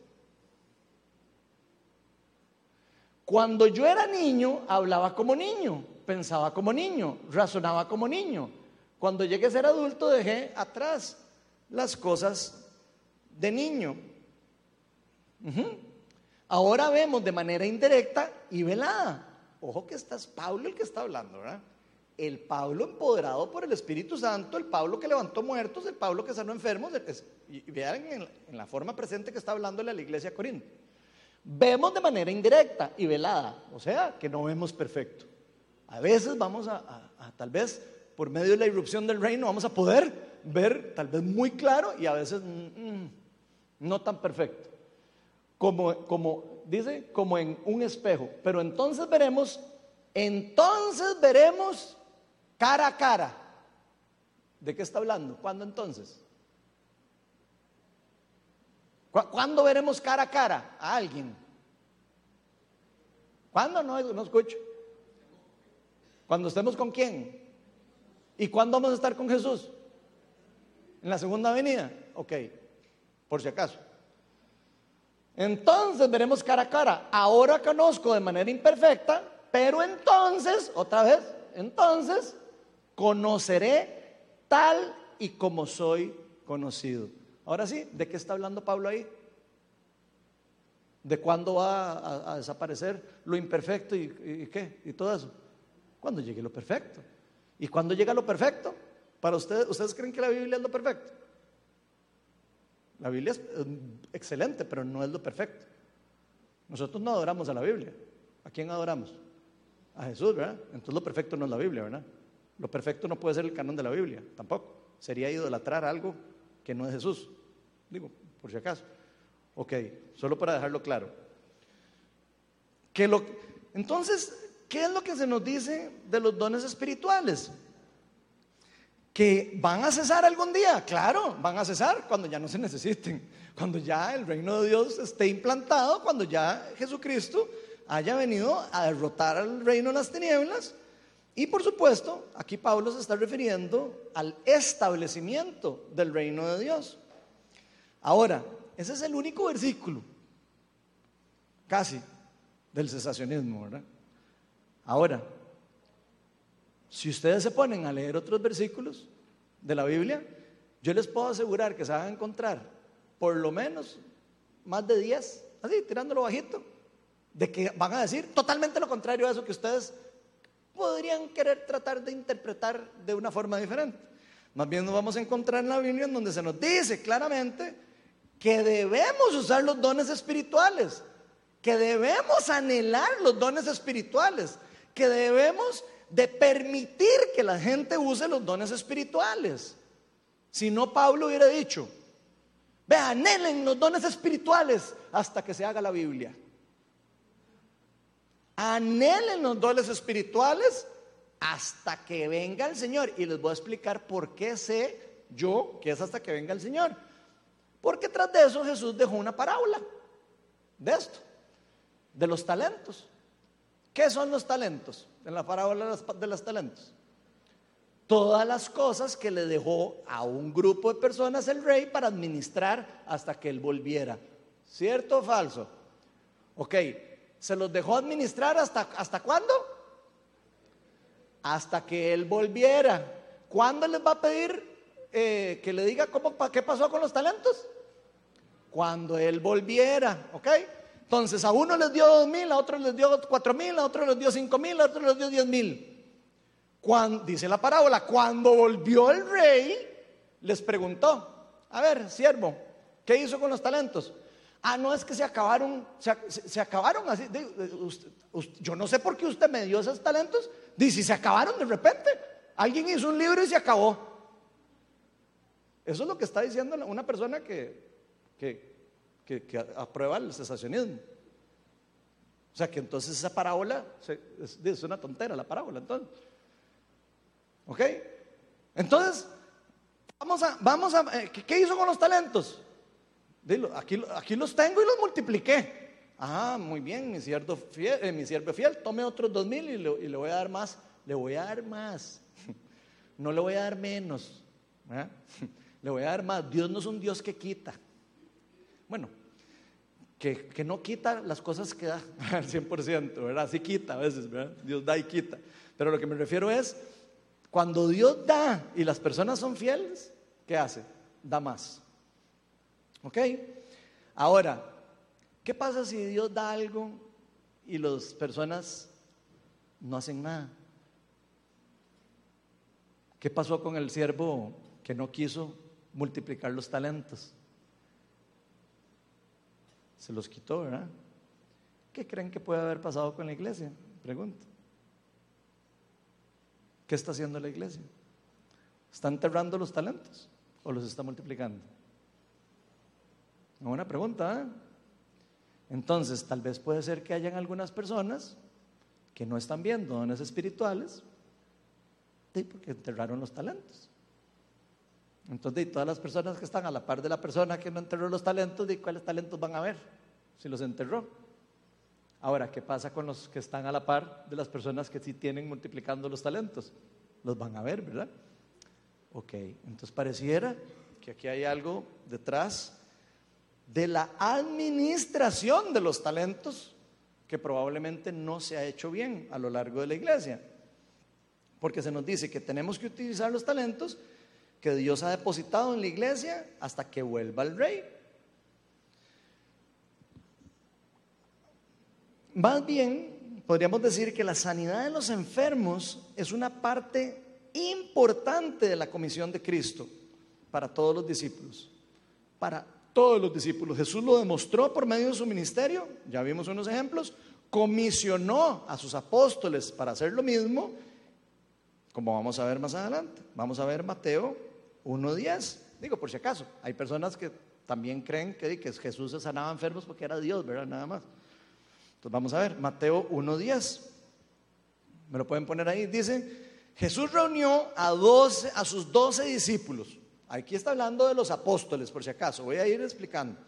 Cuando yo era niño, hablaba como niño, pensaba como niño, razonaba como niño. Cuando llegué a ser adulto, dejé atrás las cosas de niño. Ahora vemos de manera indirecta y velada. Ojo que estás Pablo el que está hablando, ¿verdad? El Pablo empoderado por el Espíritu Santo, el Pablo que levantó muertos, el Pablo que sanó enfermos. y vean en, la forma presente que está hablándole a la iglesia de Corinto. Vemos de manera indirecta y velada, o sea, que no vemos perfecto. A veces vamos a, tal vez por medio de la irrupción del reino, vamos a poder ver tal vez muy claro y a veces mm, mm, no tan perfecto. Como, como dice, como en un espejo. Pero entonces veremos, entonces veremos cara a cara. ¿De qué está hablando? ¿Cuándo entonces? ¿Cuándo veremos cara a cara a alguien? ¿Cuándo? No, no escucho. Cuando estemos con quién. ¿Y cuándo vamos a estar con Jesús? ¿En la segunda venida? Ok, por si acaso. Entonces veremos cara a cara. Ahora conozco de manera imperfecta, pero entonces, otra vez, entonces conoceré tal y como soy conocido. Ahora sí, ¿de qué está hablando Pablo ahí? ¿De cuándo va a, desaparecer lo imperfecto y, qué? Y todo eso. Cuando llegue lo perfecto. ¿Y cuando llega lo perfecto? Para ustedes, ¿ustedes creen que la Biblia es lo perfecto? La Biblia es excelente, pero no es lo perfecto. Nosotros no adoramos a la Biblia. ¿A quién adoramos? A Jesús, ¿verdad? Entonces lo perfecto no es la Biblia, ¿verdad? Lo perfecto no puede ser el canon de la Biblia, tampoco. Sería idolatrar algo que no es Jesús. Digo, por si acaso. Ok, solo para dejarlo claro. Que lo, entonces, ¿qué es lo que se nos dice de los dones espirituales? Que van a cesar algún día, claro, van a cesar cuando ya no se necesiten, cuando ya el reino de Dios esté implantado, cuando ya Jesucristo haya venido a derrotar al reino de las tinieblas. Y por supuesto, aquí Pablo se está refiriendo al establecimiento del reino de Dios. Ahora, ese es el único versículo, casi, del cesacionismo, ¿verdad? Ahora, si ustedes se ponen a leer otros versículos de la Biblia, yo les puedo asegurar que se van a encontrar por lo menos más de 10, así, tirándolo bajito, de que van a decir totalmente lo contrario a eso que ustedes podrían querer tratar de interpretar de una forma diferente. Más bien nos vamos a encontrar en la Biblia en donde se nos dice claramente que debemos usar los dones espirituales, que debemos anhelar los dones espirituales, que debemos de permitir que la gente use los dones espirituales. Si no, Pablo hubiera dicho, vean, anhelen los dones espirituales hasta que se haga la Biblia. Anhelen los dones espirituales hasta que venga el Señor. Y les voy a explicar por qué sé yo que es hasta que venga el Señor. Porque tras de eso Jesús dejó una parábola de esto, de los talentos. ¿Qué son los talentos? En la parábola de los talentos. Todas las cosas que le dejó a un grupo de personas el rey para administrar hasta que él volviera. ¿Cierto o falso? Ok, se los dejó administrar hasta, hasta cuándo? Hasta que él volviera. ¿Cuándo les va a pedir eh, que le diga cómo, qué pasó con los talentos? Cuando él volviera, ¿ok? Entonces a uno les dio dos mil, a otro les dio cuatro mil, a otro les dio cinco mil, a otro les dio diez mil. dice la parábola, cuando volvió el rey, les preguntó, a ver, siervo, ¿qué hizo con los talentos? Ah, no es que se acabaron, se, acabaron así. yo no sé por qué usted me dio esos talentos. Dice, se acabaron de repente. Alguien hizo un libro y se acabó. Eso es lo que está diciendo una persona que, que, aprueba el cesacionismo. O sea que entonces esa parábola es, una tontera la parábola entonces. ¿Ok? Entonces, vamos a, vamos a, eh, ¿qué hizo con los talentos? Dilo, aquí, aquí los tengo y los multipliqué. Ah, muy bien, mi siervo fiel, eh, mi siervo fiel, tome otros dos mil y, le, voy a dar más. Le voy a dar más. No le voy a dar menos. Le voy a dar más. Dios no es un Dios que quita. Bueno, que, que, no quita las cosas que da al 100%, ¿verdad? Sí quita a veces, ¿verdad? Dios da y quita. Pero lo que me refiero es, cuando Dios da y las personas son fieles, ¿qué hace? Da más. ¿Ok? Ahora, ¿qué pasa si Dios da algo y las personas no hacen nada? ¿Qué pasó con el siervo que no quiso multiplicar los talentos? Se los quitó, ¿verdad? ¿Qué creen que puede haber pasado con la iglesia? Pregunto. ¿Qué está haciendo la iglesia? ¿Está enterrando los talentos o los está multiplicando? Una buena pregunta. ¿eh? Entonces, tal vez puede ser que hayan algunas personas que no están viendo dones espirituales porque enterraron los talentos. Entonces, todas las personas que están a la par de la persona que no enterró los talentos, ¿de cuáles talentos van a ver si los enterró? Ahora, ¿qué pasa con los que están a la par de las personas que sí tienen multiplicando los talentos? Los van a ver, ¿verdad? Ok, entonces pareciera que aquí hay algo detrás de la administración de los talentos que probablemente no se ha hecho bien a lo largo de la iglesia. Porque se nos dice que tenemos que utilizar los talentos que Dios ha depositado en la iglesia hasta que vuelva el rey. Más bien, podríamos decir que la sanidad de los enfermos es una parte importante de la comisión de Cristo para todos los discípulos, para todos los discípulos. Jesús lo demostró por medio de su ministerio, ya vimos unos ejemplos, comisionó a sus apóstoles para hacer lo mismo, como vamos a ver más adelante. Vamos a ver Mateo 1.10. Digo, por si acaso, hay personas que también creen que, que Jesús se sanaba enfermos porque era Dios, ¿verdad? Nada más. Entonces vamos a ver, Mateo 1.10. Me lo pueden poner ahí. Dice, Jesús reunió a, 12, a sus doce discípulos. Aquí está hablando de los apóstoles, por si acaso. Voy a ir explicando.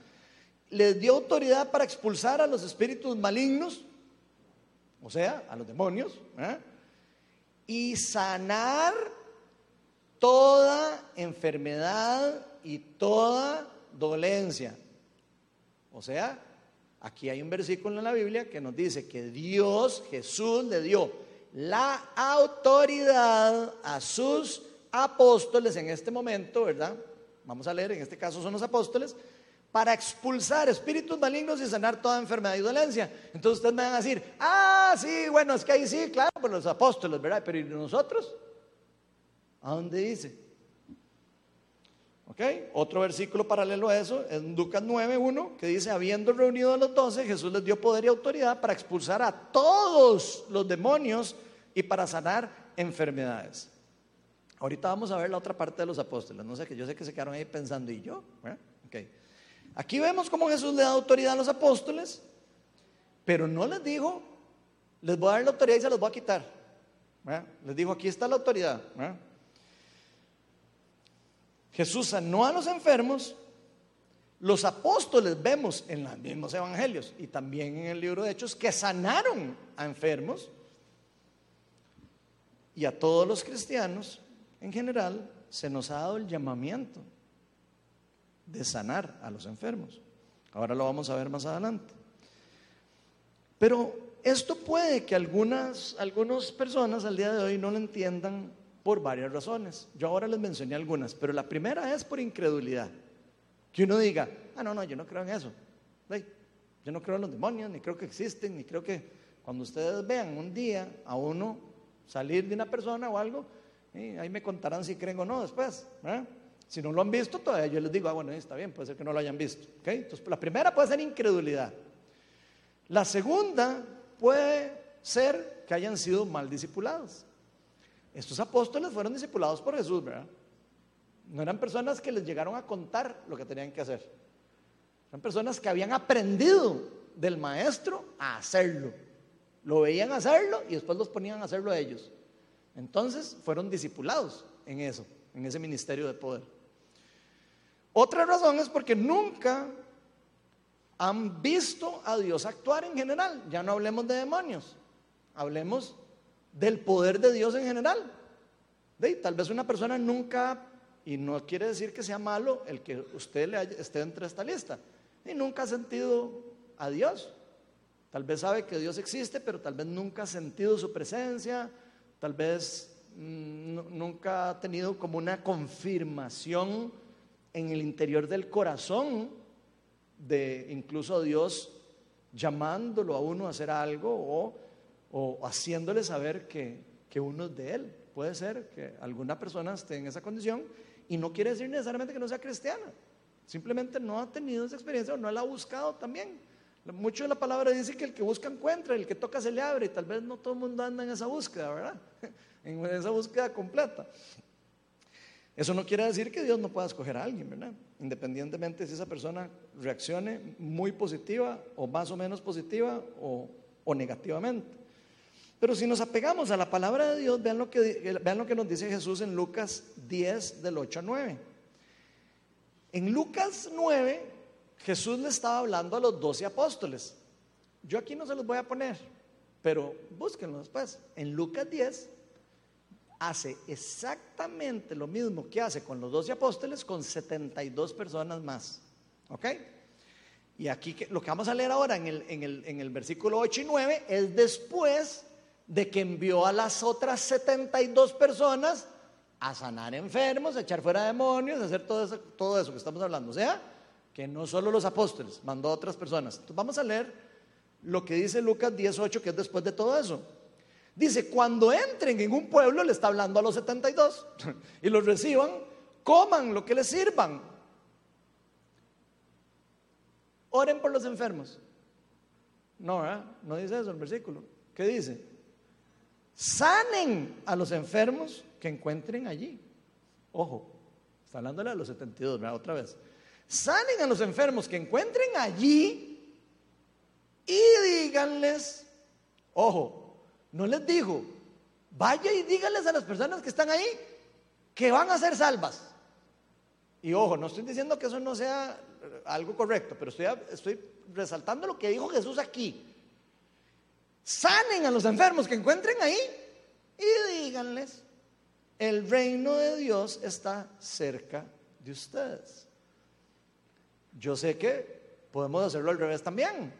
Les dio autoridad para expulsar a los espíritus malignos, o sea, a los demonios, ¿eh? y sanar toda enfermedad y toda dolencia. O sea, aquí hay un versículo en la Biblia que nos dice que Dios, Jesús, le dio la autoridad a sus apóstoles en este momento, ¿verdad? Vamos a leer, en este caso son los apóstoles, para expulsar espíritus malignos y sanar toda enfermedad y dolencia. Entonces ustedes me van a decir, ah, sí, bueno, es que ahí sí, claro, por los apóstoles, ¿verdad? Pero ¿y nosotros? ¿A dónde dice? ¿Ok? Otro versículo paralelo a eso, en Lucas 9, 1, que dice, habiendo reunido a los doce, Jesús les dio poder y autoridad para expulsar a todos los demonios y para sanar enfermedades. Ahorita vamos a ver la otra parte de los apóstoles. No sé, que yo sé que se quedaron ahí pensando, ¿y yo? Okay. Aquí vemos cómo Jesús le da autoridad a los apóstoles, pero no les dijo, les voy a dar la autoridad y se los voy a quitar. Les dijo, aquí está la autoridad. Jesús sanó a los enfermos. Los apóstoles vemos en los mismos evangelios y también en el libro de Hechos que sanaron a enfermos. Y a todos los cristianos en general se nos ha dado el llamamiento de sanar a los enfermos. Ahora lo vamos a ver más adelante. Pero esto puede que algunas, algunas personas al día de hoy no lo entiendan por varias razones. Yo ahora les mencioné algunas, pero la primera es por incredulidad. Que uno diga, ah, no, no, yo no creo en eso. Yo no creo en los demonios, ni creo que existen, ni creo que cuando ustedes vean un día a uno salir de una persona o algo, ahí me contarán si creen o no después. Si no lo han visto, todavía yo les digo, ah, bueno, está bien, puede ser que no lo hayan visto. Entonces, la primera puede ser incredulidad. La segunda puede ser que hayan sido mal discipulados. Estos apóstoles fueron discipulados por Jesús, ¿verdad? No eran personas que les llegaron a contar lo que tenían que hacer. Eran personas que habían aprendido del maestro a hacerlo. Lo veían hacerlo y después los ponían a hacerlo a ellos. Entonces fueron discipulados en eso, en ese ministerio de poder. Otra razón es porque nunca han visto a Dios actuar en general. Ya no hablemos de demonios, hablemos del poder de Dios en general. tal vez una persona nunca, y no quiere decir que sea malo el que usted le esté entre esta lista, y nunca ha sentido a Dios. Tal vez sabe que Dios existe, pero tal vez nunca ha sentido su presencia, tal vez mm, nunca ha tenido como una confirmación en el interior del corazón de incluso Dios llamándolo a uno a hacer algo o o haciéndole saber que, que uno es de Él. Puede ser que alguna persona esté en esa condición y no quiere decir necesariamente que no sea cristiana. Simplemente no ha tenido esa experiencia o no la ha buscado también. Mucho de la palabra dice que el que busca encuentra, el que toca se le abre y tal vez no todo el mundo anda en esa búsqueda, ¿verdad? En esa búsqueda completa. Eso no quiere decir que Dios no pueda escoger a alguien, ¿verdad? Independientemente si esa persona reaccione muy positiva o más o menos positiva o, o negativamente. Pero si nos apegamos a la palabra de Dios, vean lo que, que nos dice Jesús en Lucas 10 del 8 a 9. En Lucas 9, Jesús le estaba hablando a los doce apóstoles. Yo aquí no se los voy a poner, pero búsquenlo después. En Lucas 10 hace exactamente lo mismo que hace con los doce apóstoles con 72 personas más. ¿Ok? Y aquí lo que vamos a leer ahora en el, en el, en el versículo 8 y 9 es después de que envió a las otras 72 personas a sanar enfermos, a echar fuera demonios, a hacer todo eso, que estamos hablando. O sea, que no solo los apóstoles, mandó a otras personas. Entonces vamos a leer lo que dice Lucas 18, que es después de todo eso. Dice, cuando entren en un pueblo, le está hablando a los 72, y los reciban, coman lo que les sirvan. Oren por los enfermos. No. No dice eso el versículo. ¿Qué dice? Sanen a los enfermos que encuentren allí. Ojo, está hablándole a los 72, ¿verdad? Otra vez. Sanen a los enfermos que encuentren allí y díganles, ojo, no les dijo, vaya y díganles a las personas que están ahí que van a ser salvas. Y ojo, no estoy diciendo que eso no sea algo correcto, pero estoy, estoy resaltando lo que dijo Jesús aquí. Sanen a los enfermos que encuentren ahí y díganles, el reino de Dios está cerca de ustedes. Yo sé que podemos hacerlo al revés también.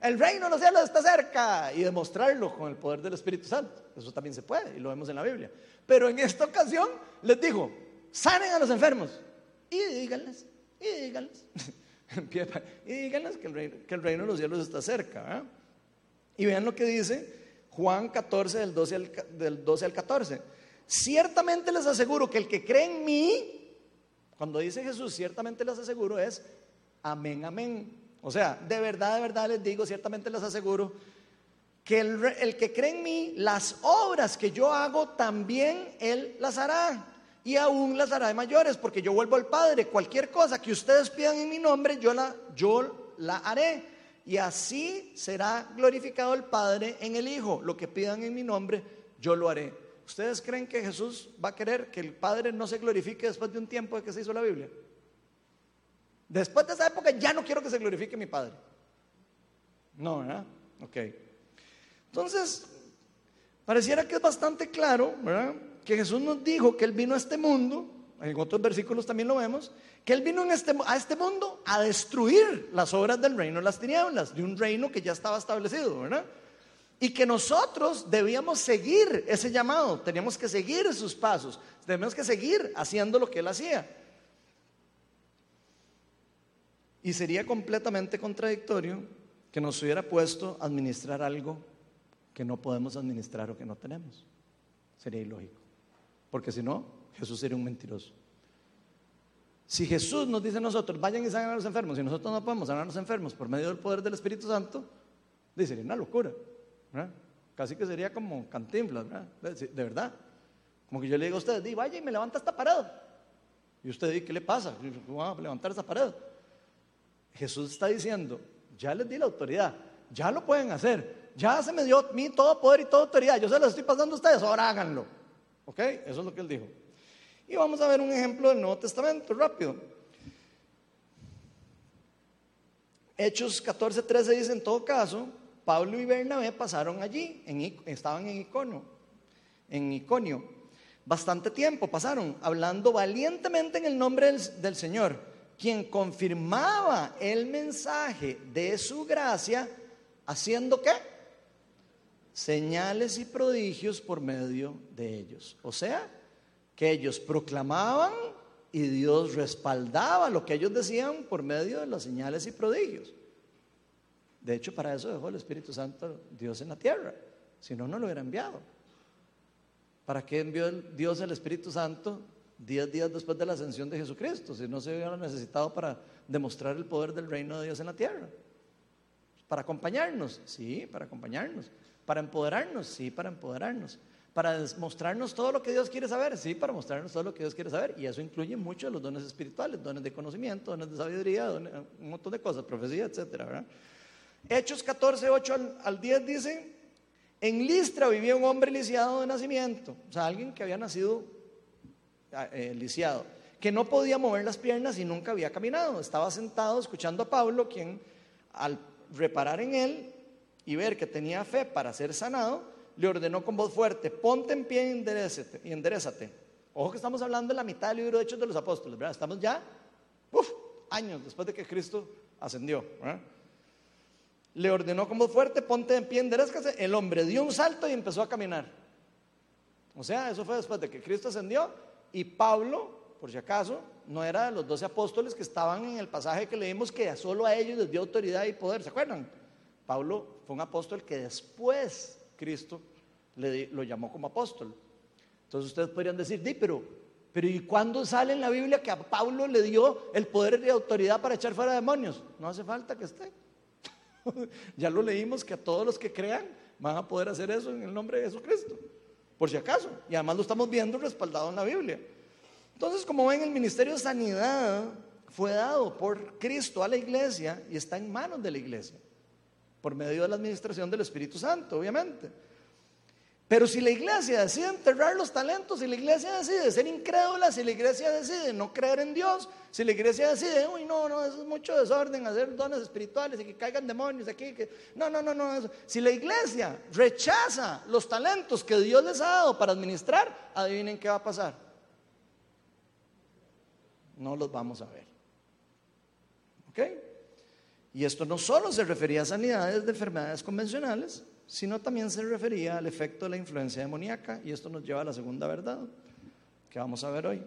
El reino de los cielos está cerca y demostrarlo con el poder del Espíritu Santo. Eso también se puede y lo vemos en la Biblia. Pero en esta ocasión les digo, sanen a los enfermos y díganles, y díganles, y díganles que el, reino, que el reino de los cielos está cerca. Y vean lo que dice Juan 14 del 12 al, del 12 al 14. Ciertamente les aseguro que el que cree en mí, cuando dice Jesús, ciertamente les aseguro es amén, amén. O sea, de verdad, de verdad les digo, ciertamente les aseguro que el, el, que cree en mí, las obras que yo hago, también él las hará. Y aún las hará de mayores, porque yo vuelvo al Padre. Cualquier cosa que ustedes pidan en mi nombre, yo la, yo la haré. Y así será glorificado el Padre en el Hijo. Lo que pidan en mi nombre, yo lo haré. ¿Ustedes creen que Jesús va a querer que el Padre no se glorifique después de un tiempo de que se hizo la Biblia? Después de esa época ya no quiero que se glorifique mi Padre. No, ¿verdad? Ok. Entonces, pareciera que es bastante claro, ¿verdad? Que Jesús nos dijo que Él vino a este mundo, en otros versículos también lo vemos, que Él vino este, a este mundo a destruir las obras del reino de las tinieblas, de un reino que ya estaba establecido, ¿verdad? Y que nosotros debíamos seguir ese llamado, teníamos que seguir sus pasos, tenemos que seguir haciendo lo que Él hacía. Y sería completamente contradictorio que nos hubiera puesto a administrar algo que no podemos administrar o que no tenemos. Sería ilógico. Porque si no, Jesús sería un mentiroso. Si Jesús nos dice a nosotros, vayan y sanen a los enfermos, y nosotros no podemos sanar a los enfermos por medio del poder del Espíritu Santo, sería una locura. Casi que sería como cantinflas, De, verdad. Como que yo le digo a usted, di, vaya y me levanta esta pared. Y usted dice, ¿qué le pasa? A levantar esa pared. Jesús está diciendo, ya les di la autoridad, ya lo pueden hacer, ya se me dio a mí todo poder y toda autoridad, yo se lo estoy pasando a ustedes, ahora háganlo. ¿Ok? Eso es lo que él dijo. Y vamos a ver un ejemplo del Nuevo Testamento, rápido. Hechos 14, 13 dice, en todo caso, Pablo y Bernabé pasaron allí, en, estaban en Iconio, en Iconio. Bastante tiempo pasaron, hablando valientemente en el nombre del, del Señor, quien confirmaba el mensaje de su gracia, haciendo qué? Señales y prodigios por medio de ellos. O sea, que ellos proclamaban y Dios respaldaba lo que ellos decían por medio de las señales y prodigios. De hecho, para eso dejó el Espíritu Santo Dios en la tierra. Si no, no lo hubiera enviado. ¿Para qué envió Dios el Espíritu Santo diez días después de la ascensión de Jesucristo? Si no se hubiera necesitado para demostrar el poder del reino de Dios en la tierra. ¿Para acompañarnos? Sí, para acompañarnos. ¿Para empoderarnos? Sí, para empoderarnos para mostrarnos todo lo que Dios quiere saber, sí, para mostrarnos todo lo que Dios quiere saber. Y eso incluye mucho los dones espirituales, dones de conocimiento, dones de sabiduría, un montón de cosas, profecía, etcétera. Hechos 14, 8 al, 10 dice, en Listra vivía un hombre lisiado de nacimiento, o sea, alguien que había nacido ah, eh, lisiado, que no podía mover las piernas y nunca había caminado. Estaba sentado escuchando a Pablo, quien al reparar en él y ver que tenía fe para ser sanado, le ordenó con voz fuerte, ponte en pie y enderezate. Ojo que estamos hablando de la mitad del libro de Hechos de los Apóstoles, ¿verdad? Estamos ya, años después de que Cristo ascendió, Le ordenó con voz fuerte, ponte en pie, enderezate. El hombre dio un salto y empezó a caminar. O sea, eso fue después de que Cristo ascendió y Pablo, por si acaso, no era de los doce apóstoles que estaban en el pasaje que leímos que solo a ellos les dio autoridad y poder, ¿se acuerdan? Pablo fue un apóstol que después Cristo le, lo llamó como apóstol. Entonces ustedes podrían decir, di, pero, pero ¿y cuándo sale en la Biblia que a Pablo le dio el poder y autoridad para echar fuera demonios? No hace falta que esté. ya lo leímos que a todos los que crean van a poder hacer eso en el nombre de Jesucristo. Por si acaso. Y además lo estamos viendo respaldado en la Biblia. Entonces, como ven, el ministerio de sanidad fue dado por Cristo a la iglesia y está en manos de la iglesia. Por medio de la administración del Espíritu Santo, obviamente. Pero si la iglesia decide enterrar los talentos, si la iglesia decide ser incrédula, si la iglesia decide no creer en Dios, si la iglesia decide, uy, no, no, eso es mucho desorden, hacer dones espirituales y que caigan demonios aquí, que no, no, no, no, si la iglesia rechaza los talentos que Dios les ha dado para administrar, adivinen qué va a pasar. No los vamos a ver. ¿Ok? Y esto no solo se refería a sanidades de enfermedades convencionales, sino también se refería al efecto de la influencia demoníaca. Y esto nos lleva a la segunda verdad que vamos a ver hoy.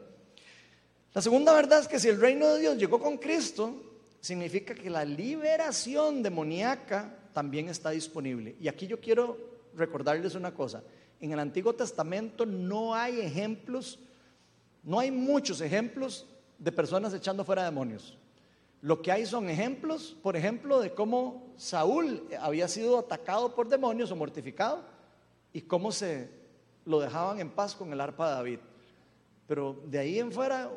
La segunda verdad es que si el reino de Dios llegó con Cristo, significa que la liberación demoníaca también está disponible. Y aquí yo quiero recordarles una cosa. En el Antiguo Testamento no hay ejemplos, no hay muchos ejemplos de personas echando fuera demonios. Lo que hay son ejemplos, por ejemplo, de cómo Saúl había sido atacado por demonios o mortificado y cómo se lo dejaban en paz con el arpa de David. Pero de ahí en fuera,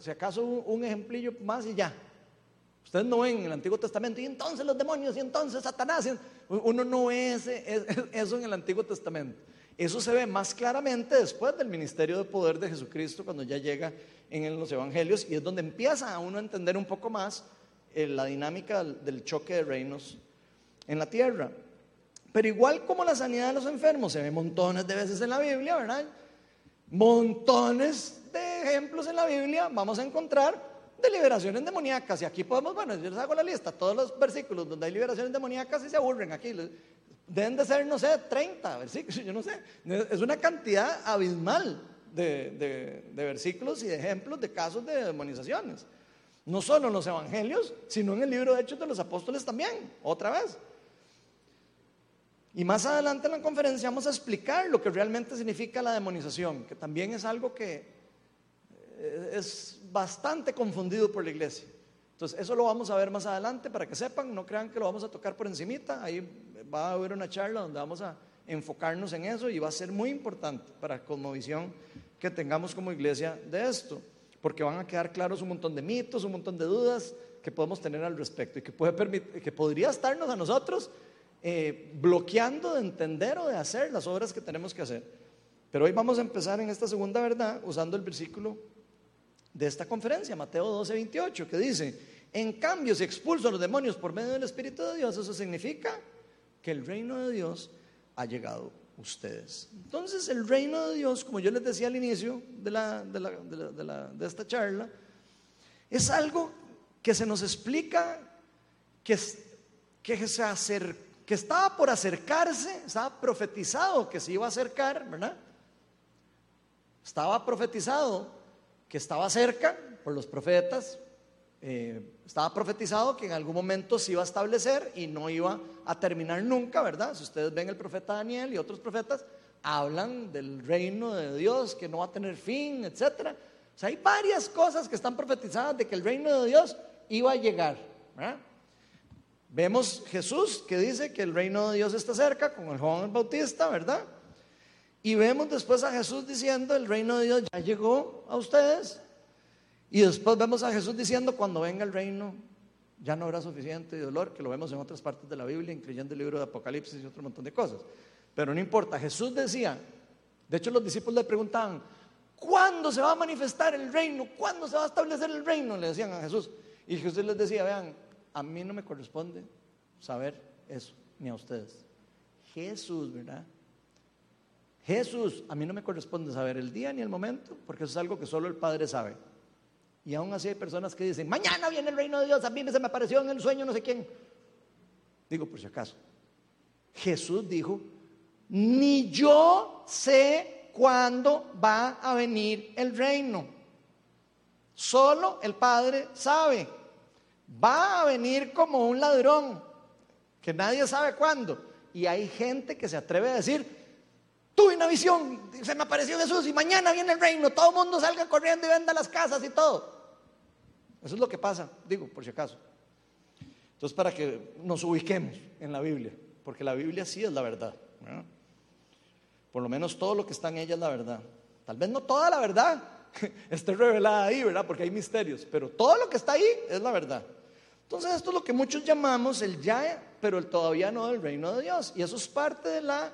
si acaso un, ejemplillo más y ya. Ustedes no ven en el Antiguo Testamento, y entonces los demonios, y entonces Satanás. Uno no ve eso en el Antiguo Testamento. Eso se ve más claramente después del ministerio de poder de Jesucristo, cuando ya llega en los evangelios, y es donde empieza a uno a entender un poco más eh, la dinámica del choque de reinos en la tierra. Pero igual como la sanidad de los enfermos se ve montones de veces en la Biblia, ¿verdad? Montones de ejemplos en la Biblia vamos a encontrar de liberaciones demoníacas. Y aquí podemos, bueno, yo les hago la lista, todos los versículos donde hay liberaciones demoníacas y se aburren aquí. Deben de ser, no sé, 30 versículos, yo no sé. Es una cantidad abismal de, versículos y de ejemplos de casos de demonizaciones. No solo en los evangelios, sino en el libro de Hechos de los Apóstoles también, otra vez. Y más adelante en la conferencia vamos a explicar lo que realmente significa la demonización, que también es algo que eh, es bastante confundido por la iglesia. Entonces, eso lo vamos a ver más adelante para que sepan, no crean que lo vamos a tocar por encimita, ahí va a haber una charla donde vamos a enfocarnos en eso y va a ser muy importante para Cosmovisión que tengamos como iglesia de esto, porque van a quedar claros un montón de mitos, un montón de dudas que podemos tener al respecto y que, puede que podría estarnos a nosotros eh, bloqueando de entender o de hacer las obras que tenemos que hacer. Pero hoy vamos a empezar en esta segunda verdad usando el versículo de esta conferencia, Mateo 12, 28, que dice, en cambio, si expulso a los demonios por medio del Espíritu de Dios, eso significa que el reino de Dios ha llegado ustedes. Entonces, el reino de Dios, como yo les decía al inicio de, la, de, esta charla, es algo que se nos explica que, que, se que estaba por acercarse, estaba profetizado que se iba a acercar, ¿verdad? Estaba profetizado que estaba cerca por los profetas, eh, estaba profetizado que en algún momento se iba a establecer y no iba a terminar nunca, ¿verdad? Si ustedes ven el profeta Daniel y otros profetas, hablan del reino de Dios que no va a tener fin, etc. O sea, hay varias cosas que están profetizadas de que el reino de Dios iba a llegar. Vemos Jesús que dice que el reino de Dios está cerca con el Juan el Bautista, ¿verdad? Y vemos después a Jesús diciendo, el reino de Dios ya llegó a ustedes, y después vemos a Jesús diciendo, cuando venga el reino, ya no habrá suficiente dolor, que lo vemos en otras partes de la Biblia, incluyendo el libro de Apocalipsis y otro montón de cosas. Pero no importa, Jesús decía, de hecho los discípulos le preguntaban, ¿cuándo se va a manifestar el reino? ¿Cuándo se va a establecer el reino? Le decían a Jesús. Y Jesús les decía, vean, a mí no me corresponde saber eso, ni a ustedes. Jesús, ¿verdad? Jesús, a mí no me corresponde saber el día ni el momento, porque eso es algo que solo el Padre sabe. Y aún así hay personas que dicen, mañana viene el reino de Dios, a mí se me apareció en el sueño no sé quién. Digo, por si acaso. Jesús dijo, ni yo sé cuándo va a venir el reino. Solo el Padre sabe. Va a venir como un ladrón, que nadie sabe cuándo. Y hay gente que se atreve a decir, tuve una visión, se me apareció Jesús y mañana viene el reino, todo el mundo salga corriendo y venda las casas y todo. Eso es lo que pasa, digo, por si acaso. Entonces, para que nos ubiquemos en la Biblia, porque la Biblia sí es la verdad. Por lo menos todo lo que está en ella es la verdad. Tal vez no toda la verdad esté revelada ahí, ¿verdad? Porque hay misterios, pero todo lo que está ahí es la verdad. Entonces, esto es lo que muchos llamamos el ya pero el todavía no del reino de Dios. Y eso es parte de la,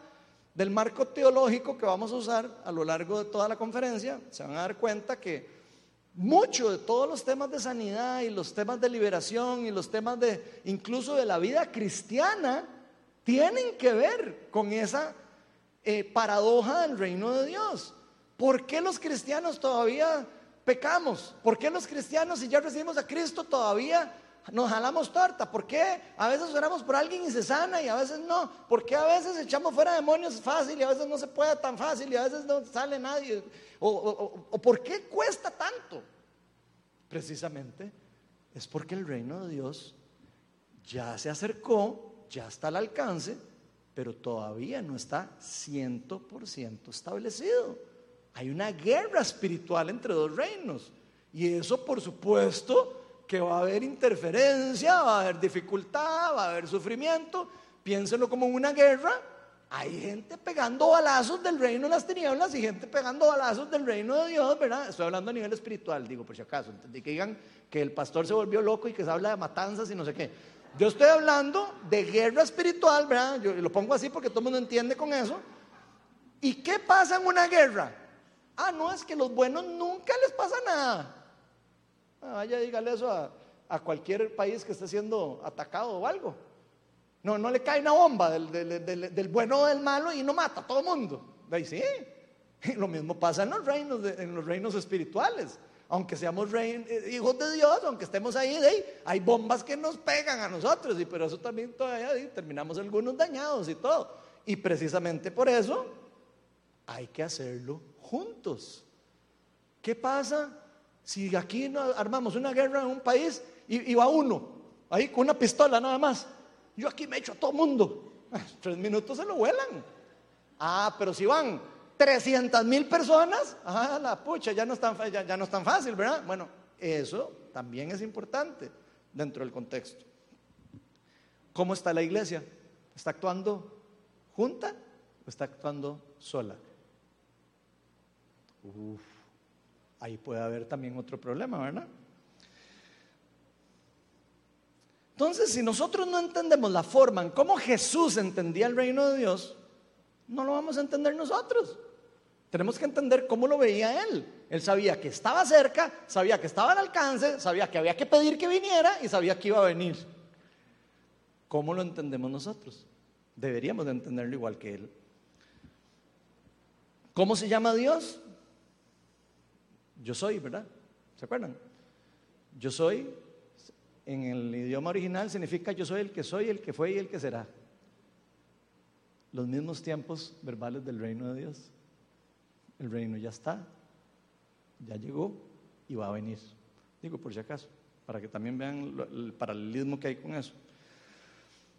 del marco teológico que vamos a usar a lo largo de toda la conferencia. Se van a dar cuenta que mucho de todos los temas de sanidad y los temas de liberación y los temas de incluso de la vida cristiana tienen que ver con esa eh, paradoja del reino de Dios. ¿Por qué los cristianos todavía pecamos? ¿Por qué los cristianos, si ya recibimos a Cristo, todavía nos jalamos torta? ¿Por qué a veces oramos por alguien y se sana y a veces no? ¿Por qué a veces echamos fuera demonios fácil y a veces no se puede tan fácil y a veces no sale nadie? ¿O, o por qué cuesta tanto? Precisamente es porque el reino de Dios ya se acercó, ya está al alcance, pero todavía no está 100% establecido. Hay una guerra espiritual entre dos reinos. Y eso, por supuesto, que va a haber interferencia, va a haber dificultad, va a haber sufrimiento. Piénsenlo como una guerra. Hay gente pegando balazos del reino de las tinieblas y gente pegando balazos del reino de Dios, ¿verdad? Estoy hablando a nivel espiritual, digo por si acaso. Entendí que digan que el pastor se volvió loco y que se habla de matanzas y no sé qué. Yo estoy hablando de guerra espiritual, ¿verdad? Yo lo pongo así porque todo el mundo entiende con eso. ¿Y qué pasa en una guerra? Ah, no, es que los buenos nunca les pasa nada. Ah, vaya, dígale eso a, cualquier país que esté siendo atacado o algo. No, no le cae una bomba del, bueno o del malo y no mata a todo mundo. Ahí sí. Lo mismo pasa en los reinos, en los reinos espirituales. Aunque seamos eh, hijos de Dios, aunque estemos ahí, hay bombas que nos pegan a nosotros. Y pero eso también todavía terminamos algunos dañados y todo. Y precisamente por eso hay que hacerlo juntos. ¿Qué pasa si aquí armamos una guerra en un país y, va uno, ahí con una pistola nada más? Yo aquí me echo a todo mundo. Tres minutos se lo vuelan. Ah, pero si van 300 mil personas, ah, la pucha, ya no, es tan, ya, no es tan fácil, ¿verdad? Bueno, eso también es importante dentro del contexto. ¿Cómo está la iglesia? ¿Está actuando junta o está actuando sola? Ahí puede haber también otro problema, ¿verdad? Entonces, si nosotros no entendemos la forma en cómo Jesús entendía el reino de Dios, no lo vamos a entender nosotros. Tenemos que entender cómo lo veía Él. Él sabía que estaba cerca, sabía que estaba al alcance, sabía que había que pedir que viniera y sabía que iba a venir. ¿Cómo lo entendemos nosotros? Deberíamos de entenderlo igual que Él. ¿Cómo se llama Dios? Yo soy, ¿verdad? ¿Se acuerdan? Yo soy, en el idioma original significa yo soy el que soy, el que fue y el que será. Los mismos tiempos verbales del reino de Dios. El reino ya está, ya llegó y va a venir. Digo por si acaso, para que también vean el paralelismo que hay con eso.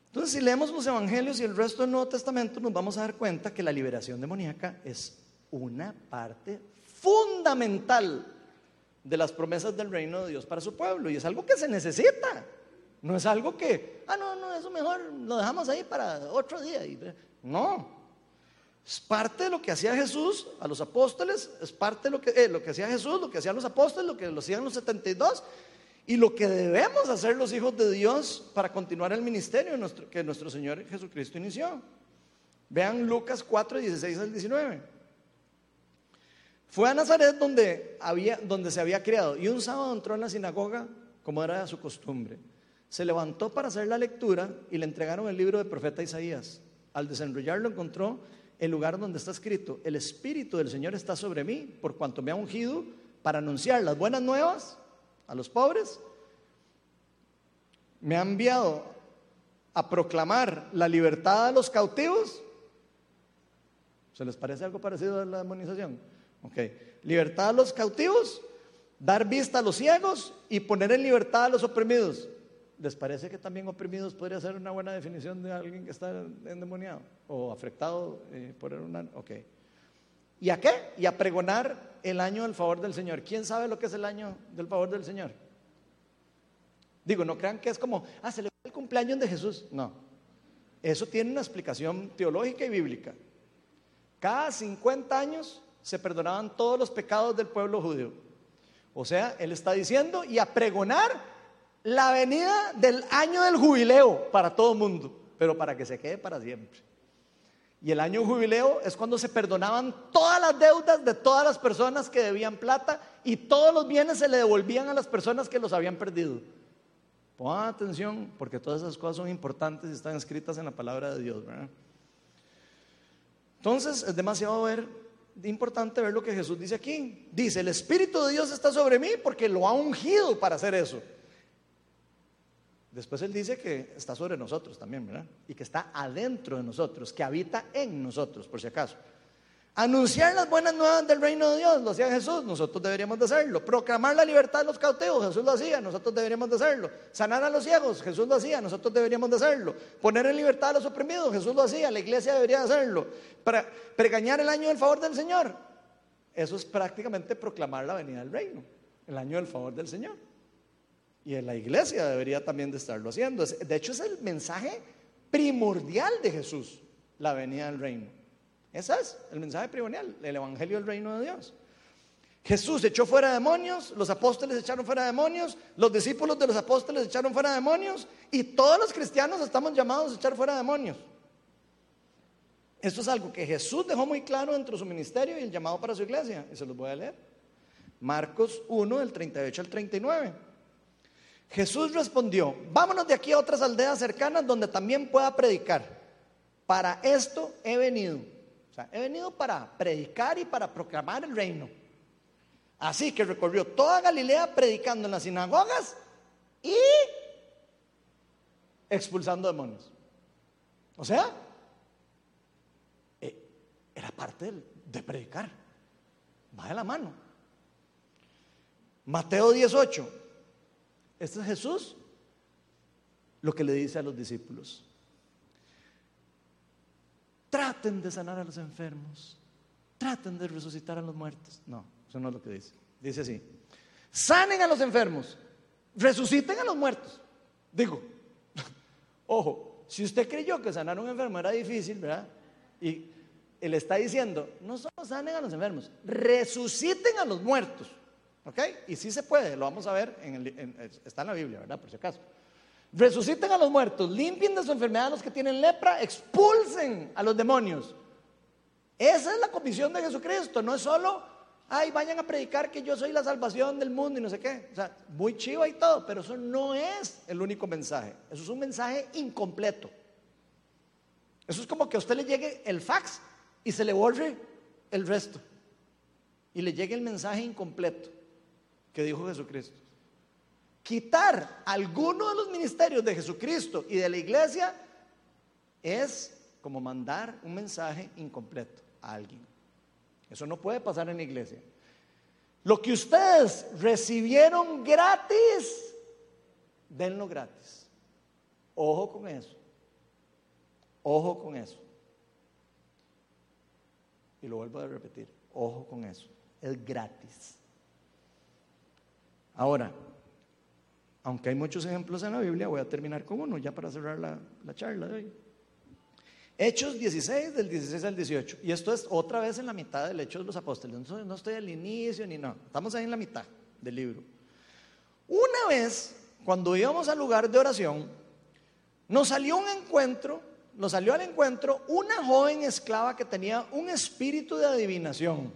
Entonces, si leemos los evangelios y el resto del Nuevo Testamento, nos vamos a dar cuenta que la liberación demoníaca es una parte fundamental de las promesas del reino de Dios para su pueblo. Y es algo que se necesita. No es algo que, ah, no, no, eso mejor lo dejamos ahí para otro día. No. Es parte de lo que hacía Jesús a los apóstoles, es parte de lo que, eh, lo que hacía Jesús, lo que hacían los apóstoles, lo que lo hacían los 72 y lo que debemos hacer los hijos de Dios para continuar el ministerio que nuestro Señor Jesucristo inició. Vean Lucas 4, 16 al 19. Fue a Nazaret donde, había, donde se había criado y un sábado entró en la sinagoga como era su costumbre. Se levantó para hacer la lectura y le entregaron el libro del profeta Isaías. Al desenrollarlo encontró el lugar donde está escrito, el Espíritu del Señor está sobre mí por cuanto me ha ungido para anunciar las buenas nuevas a los pobres. Me ha enviado a proclamar la libertad a los cautivos. ¿Se les parece algo parecido a la demonización? Ok. Libertad a los cautivos, dar vista a los ciegos y poner en libertad a los oprimidos. ¿Les parece que también oprimidos podría ser una buena definición de alguien que está endemoniado o afectado eh, por una... Ok. ¿Y a qué? Y a pregonar el año del favor del Señor. ¿Quién sabe lo que es el año del favor del Señor? Digo, no crean que es como, ah, se le el cumpleaños de Jesús. No. Eso tiene una explicación teológica y bíblica. Cada 50 años se perdonaban todos los pecados del pueblo judío. O sea, él está diciendo y a pregonar la venida del año del jubileo para todo el mundo. pero para que se quede para siempre. Y el año jubileo es cuando se perdonaban todas las deudas de todas las personas que debían plata y todos los bienes se le devolvían a las personas que los habían perdido. Pongan atención porque todas esas cosas son importantes y están escritas en la palabra de Dios. Entonces es demasiado ver, importante ver lo que Jesús dice aquí. Dice, el Espíritu de Dios está sobre mí porque lo ha ungido para hacer eso. Después él dice que está sobre nosotros también. Y que está adentro de nosotros, que habita en nosotros, por si acaso. Anunciar las buenas nuevas del reino de Dios, lo hacía Jesús, nosotros deberíamos de hacerlo. Proclamar la libertad de los cautivos, Jesús lo hacía, nosotros deberíamos de hacerlo. Sanar a los ciegos, Jesús lo hacía, nosotros deberíamos de hacerlo. Poner en libertad a los oprimidos, Jesús lo hacía, la iglesia debería de hacerlo. Para pregañar el año del favor del Señor, eso es prácticamente proclamar la venida del reino, el año del favor del Señor. Y en la iglesia debería también de estarlo haciendo. De hecho, es el mensaje primordial de Jesús, la venida del reino. Ese es el mensaje primordial, el evangelio del reino de Dios. Jesús echó fuera demonios, los apóstoles echaron fuera demonios, los discípulos de los apóstoles echaron fuera demonios y todos los cristianos estamos llamados a echar fuera demonios. Esto es algo que Jesús dejó muy claro dentro de su ministerio y el llamado para su iglesia. Y se los voy a leer. Marcos 1, del 38 al 39. Jesús respondió, vámonos de aquí a otras aldeas cercanas donde también pueda predicar. Para esto he venido. O sea, he venido para predicar y para proclamar el reino. Así que recorrió toda Galilea predicando en las sinagogas y expulsando demonios. O sea, eh, era parte de, predicar. Va de la mano. Mateo 18. Este es Jesús lo que le dice a los discípulos. Traten de sanar a los enfermos. Traten de resucitar a los muertos. No, eso no es lo que dice. Dice así. Sanen a los enfermos. Resuciten a los muertos. Digo, ojo, si usted creyó que sanar a un enfermo era difícil, ¿verdad? Y él está diciendo, no solo sanen a los enfermos, resuciten a los muertos. ¿Ok? Y sí se puede, lo vamos a ver, en está en la Biblia, ¿verdad? Por si acaso. Resuciten a los muertos, limpien de su enfermedad a los que tienen lepra, expulsen a los demonios. Esa es la comisión de Jesucristo, no es solo, ay, vayan a predicar que yo soy la salvación del mundo y no sé qué. O sea, muy chiva y todo, pero eso no es el único mensaje. Eso es un mensaje incompleto. Eso es como que a usted le llegue el fax y se le borre el resto. Y le llegue el mensaje incompleto que dijo Jesucristo. Quitar alguno de los ministerios de Jesucristo y de la iglesia es como mandar un mensaje incompleto a alguien. Eso no puede pasar en la iglesia. Lo que ustedes recibieron gratis, denlo gratis. Ojo con eso. Ojo con eso. Y lo vuelvo a repetir. Ojo con eso. Es gratis. Ahora, aunque hay muchos ejemplos en la Biblia, voy a terminar con uno ya para cerrar la, charla de hoy. Hechos 16, del 16 al 18. Y esto es otra vez en la mitad del Hechos de los Apóstoles. No, no estoy al inicio ni no. Estamos ahí en la mitad del libro. Una vez, cuando íbamos al lugar de oración, nos salió un encuentro, nos salió al encuentro una joven esclava que tenía un espíritu de adivinación.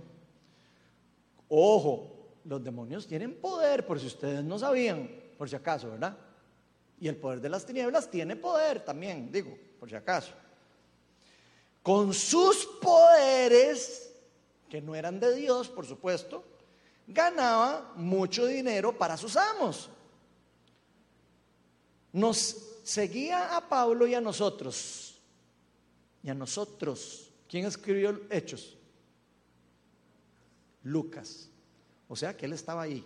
Ojo, los demonios tienen poder, por si ustedes no sabían, por si acaso, ¿verdad? Y el poder de las tinieblas tiene poder también, digo, por si acaso. Con sus poderes, que no eran de Dios, por supuesto, ganaba mucho dinero para sus amos. Nos seguía a Pablo y a nosotros. Y a nosotros. ¿Quién escribió Hechos? Lucas. O sea que él estaba ahí.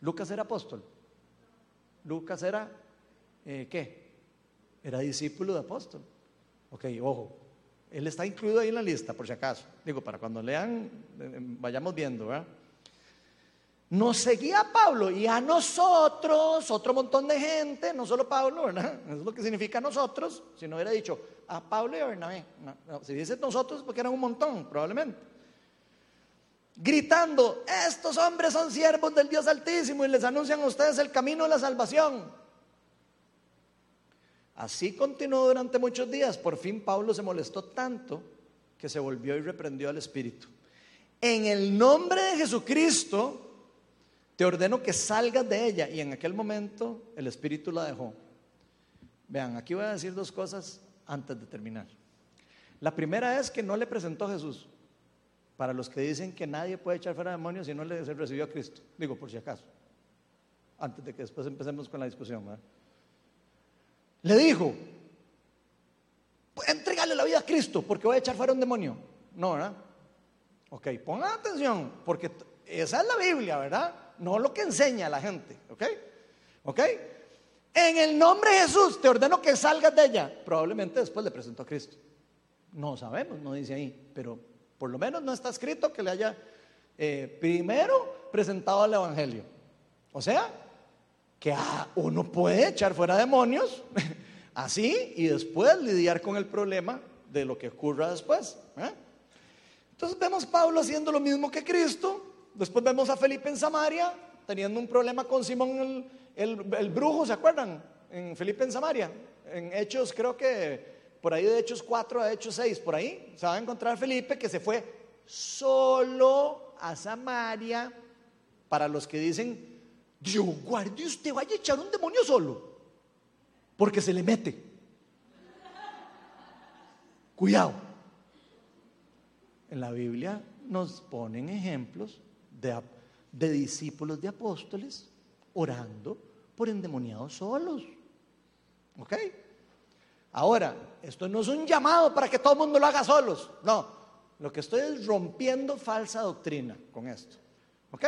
Lucas era apóstol. Lucas era, eh, ¿qué? Era discípulo de apóstol. Ok, ojo. Él está incluido ahí en la lista, por si acaso. Digo, para cuando lean, eh, eh, vayamos viendo, ¿verdad? Nos seguía Pablo y a nosotros, otro montón de gente, no solo Pablo, ¿verdad? Eso es lo que significa nosotros. Si no hubiera dicho a Pablo y a Bernabé. si dice nosotros, porque eran un montón, probablemente gritando, estos hombres son siervos del Dios Altísimo y les anuncian a ustedes el camino de la salvación. Así continuó durante muchos días. Por fin Pablo se molestó tanto que se volvió y reprendió al espíritu. En el nombre de Jesucristo te ordeno que salgas de ella. Y en aquel momento el espíritu la dejó. Vean, aquí voy a decir dos cosas antes de terminar. La primera es que no le presentó a Jesús. Para los que dicen que nadie puede echar fuera demonios si no le recibió a Cristo. Digo, por si acaso. Antes de que después empecemos con la discusión. Le dijo, entregale la vida a Cristo porque voy a echar fuera un demonio. No, ¿verdad? Ok, pongan atención, porque esa es la Biblia, ¿verdad? No lo que enseña la gente, ¿ok? ¿Ok? En el nombre de Jesús te ordeno que salgas de ella. Probablemente después le presentó a Cristo. No sabemos, no dice ahí, pero por lo menos no está escrito que le haya eh, primero presentado el Evangelio. O sea, que uno puede echar fuera demonios así y después lidiar con el problema de lo que ocurra después. ¿eh? Entonces vemos Pablo haciendo lo mismo que Cristo. Después vemos a Felipe en Samaria teniendo un problema con Simón el, brujo, ¿se acuerdan? En Felipe en Samaria. En Hechos, creo que por ahí de Hechos 4 a Hechos 6, por ahí se va a encontrar Felipe que se fue solo a Samaria. Para los que dicen, Dios guarde usted, vaya a echar un demonio solo, porque se le mete. Cuidado. En la Biblia nos ponen ejemplos de, de discípulos de apóstoles orando por endemoniados solos. ¿Ok? Ahora, esto no es un llamado para que todo el mundo lo haga solos. No, lo que estoy es rompiendo falsa doctrina con esto. ¿Ok?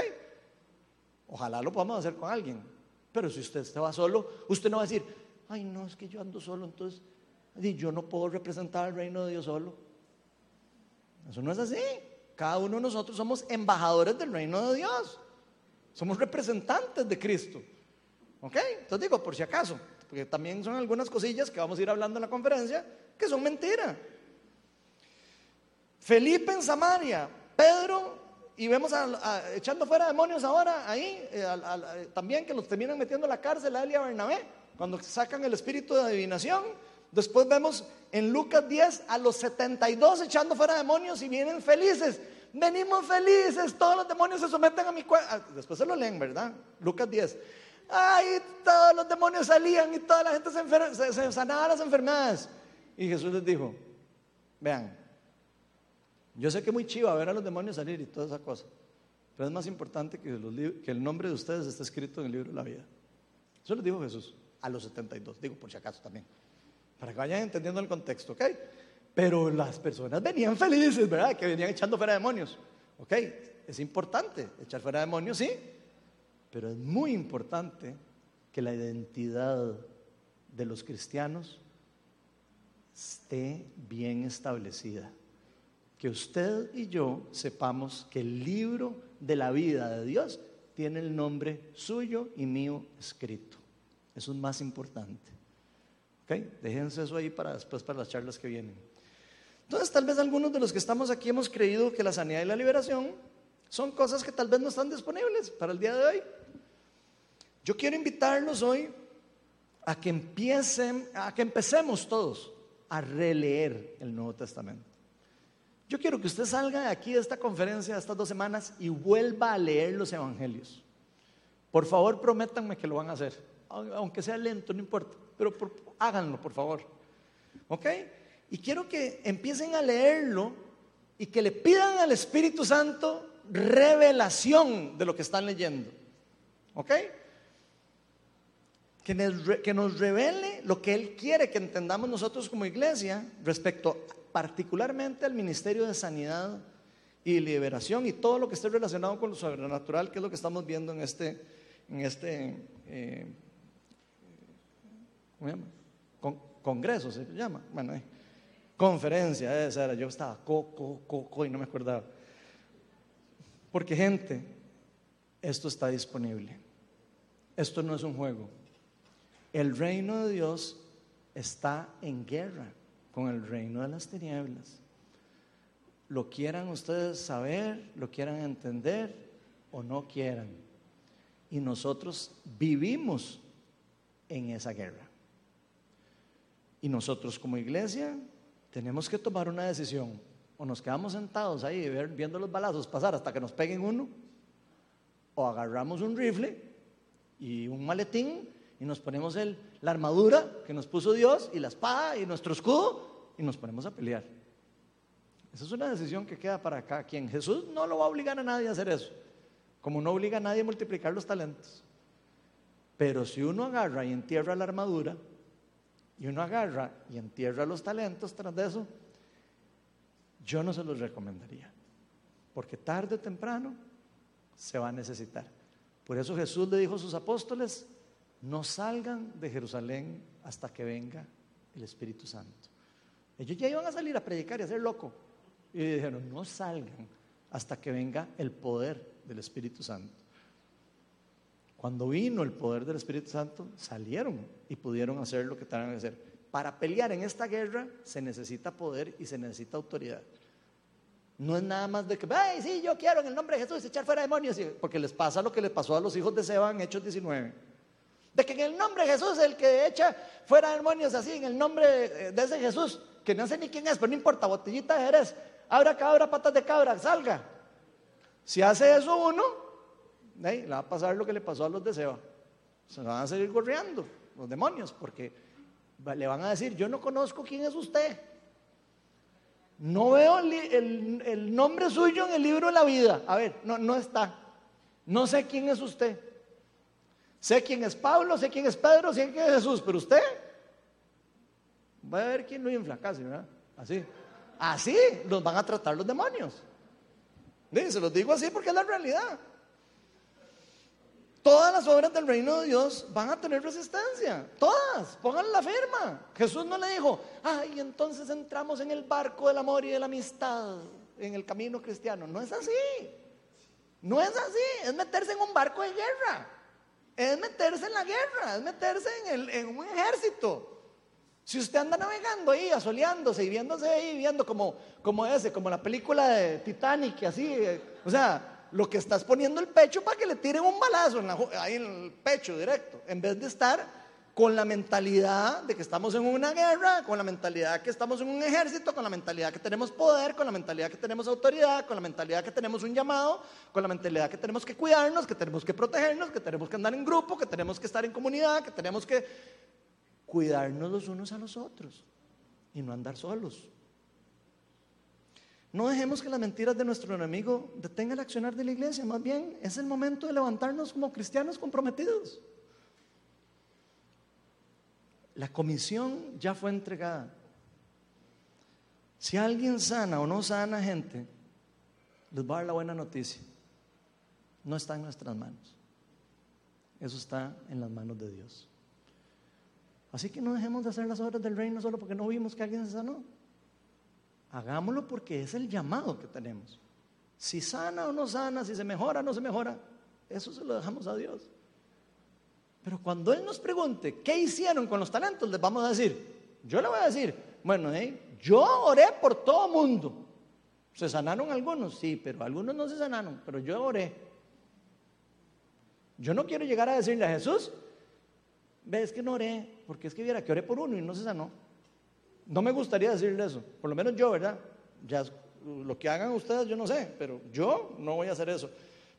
Ojalá lo podamos hacer con alguien. Pero si usted se solo, usted no va a decir, ay, no, es que yo ando solo, entonces yo no puedo representar el reino de Dios solo. Eso no es así. Cada uno de nosotros somos embajadores del reino de Dios. Somos representantes de Cristo. ¿Ok? Entonces digo, por si acaso, porque también son algunas cosillas que vamos a ir hablando en la conferencia que son mentiras. Felipe en Samaria, Pedro, y vemos echando fuera demonios ahora ahí, eh, también que los terminan metiendo en la cárcel a él y a Bernabé, cuando sacan el espíritu de adivinación. Después vemos en Lucas 10 a los 72 echando fuera demonios y vienen felices. Venimos felices, todos los demonios se someten a mi cuerpo. Ah, después se lo leen, ¿verdad? Lucas 10. Ay, todos los demonios salían y toda la gente se, se, sanaba las enfermedades. Y Jesús les dijo, vean, yo sé que es muy chiva ver a los demonios salir y toda esa cosa, pero es más importante que, que el nombre de ustedes esté escrito en el libro de la vida. Eso les dijo Jesús a los 72, digo por si acaso también, para que vayan entendiendo el contexto, ¿ok? Pero las personas venían felices, ¿verdad? Que venían echando fuera demonios. ¿Ok? Es importante echar fuera demonios, sí. Pero es muy importante que la identidad de los cristianos esté bien establecida. Que usted y yo sepamos que el libro de la vida de Dios tiene el nombre suyo y mío escrito. Eso es más importante. ¿Ok? Déjense eso ahí para después, para las charlas que vienen. Entonces, tal vez algunos de los que estamos aquí hemos creído que la sanidad y la liberación son cosas que tal vez no están disponibles para el día de hoy. Yo quiero invitarlos hoy a que empiecen, a que empecemos todos a releer el Nuevo Testamento. Yo quiero que usted salga de aquí de esta conferencia de estas dos semanas y vuelva a leer los evangelios. Por favor, prométanme que lo van a hacer, aunque sea lento, no importa, pero háganlo, por favor. ¿Ok? Y quiero que empiecen a leerlo y que le pidan al Espíritu Santo revelación de lo que están leyendo. ¿Ok? Que nos, revele lo que Él quiere que entendamos nosotros como iglesia respecto particularmente al ministerio de sanidad y liberación y todo lo que esté relacionado con lo sobrenatural, que es lo que estamos viendo en este, en este eh, ¿cómo se llama? congreso se llama. Bueno, eh. Conferencia, esa era. Yo estaba coco, coco y no me acordaba. Porque gente, esto está disponible. Esto no es un juego. El reino de Dios está en guerra con el reino de las tinieblas. Lo quieran ustedes saber, lo quieran entender o no quieran. Y nosotros vivimos en esa guerra. Y nosotros como iglesia tenemos que tomar una decisión. O nos quedamos sentados ahí viendo los balazos pasar hasta que nos peguen uno, o agarramos un rifle y un maletín y nos ponemos el, la armadura que nos puso Dios y la espada y nuestro escudo y nos ponemos a pelear. Esa es una decisión que queda para cada quien. Jesús no lo va a obligar a nadie a hacer eso, como no obliga a nadie a multiplicar los talentos. Pero si uno agarra y entierra la armadura, y uno agarra y entierra los talentos tras de eso, yo no se los recomendaría. Porque tarde o temprano se va a necesitar. Por eso Jesús le dijo a sus apóstoles, no salgan de Jerusalén hasta que venga el Espíritu Santo. Ellos ya iban a salir a predicar y a ser loco. Y dijeron, no salgan hasta que venga el poder del Espíritu Santo. Cuando vino el poder del Espíritu Santo, salieron y pudieron hacer lo que tenían que hacer. Para pelear en esta guerra se necesita poder y se necesita autoridad. No es nada más de que, ay, sí, yo quiero en el nombre de Jesús echar fuera demonios, porque les pasa lo que le pasó a los hijos de Seba en Hechos 19. De que en el nombre de Jesús, el que echa fuera demonios así, en el nombre de ese Jesús, que no sé ni quién es, pero no importa, botellita de Jerez, abra cabra, patas de cabra, salga. Si hace eso uno, le va a pasar lo que le pasó a los de Seba. Se van a seguir corriendo los demonios, porque le van a decir, yo no conozco quién es usted. No veo el, nombre suyo en el libro de la vida. A ver, no, no está. No sé quién es usted. Sé quién es Pablo, sé quién es Pedro, sé quién es Jesús, pero usted va a ver quién lo infla casi, ¿verdad? Así. Así los van a tratar los demonios. Se los digo así porque es la realidad. Todas las obras del reino de Dios van a tener resistencia. Todas. Pongan la firma. Jesús no le dijo, ay, entonces entramos en el barco del amor y de la amistad, en el camino cristiano. No es así. No es así. Es meterse en un barco de guerra. Es meterse en la guerra. Es meterse en, en un ejército. Si usted anda navegando ahí, asoleándose y viéndose ahí, viendo como, como ese, como la película de Titanic, así, o sea, lo que estás poniendo el pecho para que le tiren un balazo ahí en el pecho directo, en vez de estar con la mentalidad de que estamos en una guerra, con la mentalidad que estamos en un ejército, con la mentalidad que tenemos poder, con la mentalidad que tenemos autoridad, con la mentalidad que tenemos un llamado, con la mentalidad que tenemos que cuidarnos, que tenemos que protegernos, que tenemos que andar en grupo, que tenemos que estar en comunidad, que tenemos que cuidarnos los unos a los otros y no andar solos. No dejemos que las mentiras de nuestro enemigo detengan el accionar de la iglesia, más bien es el momento de levantarnos como cristianos comprometidos. La comisión ya fue entregada. Si alguien sana o no sana gente, les voy a dar la buena noticia. No está en nuestras manos. Eso está en las manos de Dios. Así que no dejemos de hacer las obras del reino solo porque no vimos que alguien se sanó. Hagámoslo porque es el llamado que tenemos. Si sana o no sana, si se mejora o no se mejora, eso se lo dejamos a Dios. Pero cuando Él nos pregunte, ¿qué hicieron con los talentos? Les vamos a decir, yo le voy a decir, bueno, ¿eh? yo oré por todo mundo. ¿Se sanaron algunos? Sí, pero algunos no se sanaron, pero yo oré. Yo no quiero llegar a decirle a Jesús, ves que no oré, porque es que viera que oré por uno y no se sanó. No me gustaría decirle eso, por lo menos yo, ¿verdad? Ya lo que hagan ustedes yo no sé, pero yo no voy a hacer eso.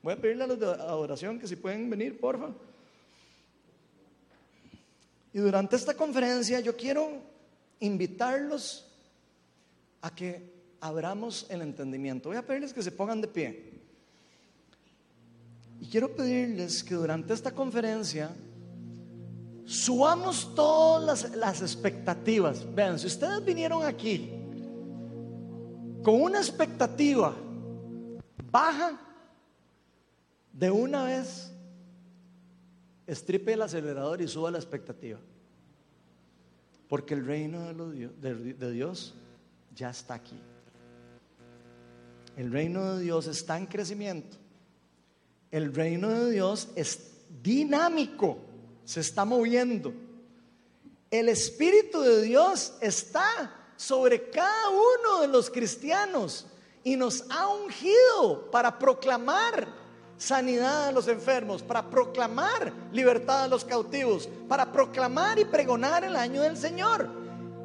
Voy a pedirle a los de adoración que si pueden venir, porfa. Y durante esta conferencia yo quiero invitarlos a que abramos el entendimiento. Voy a pedirles que se pongan de pie. Y quiero pedirles que durante esta conferencia subamos todas las, expectativas. Vean, si ustedes vinieron aquí con una expectativa baja, de una vez estripe el acelerador y suba la expectativa. Porque el reino de Dios ya está aquí. El reino de Dios está en crecimiento. El reino de Dios es dinámico se está moviendo. El Espíritu de Dios está sobre cada uno de los cristianos y nos ha ungido para proclamar sanidad a los enfermos, para proclamar libertad a los cautivos, para proclamar y pregonar el año del Señor.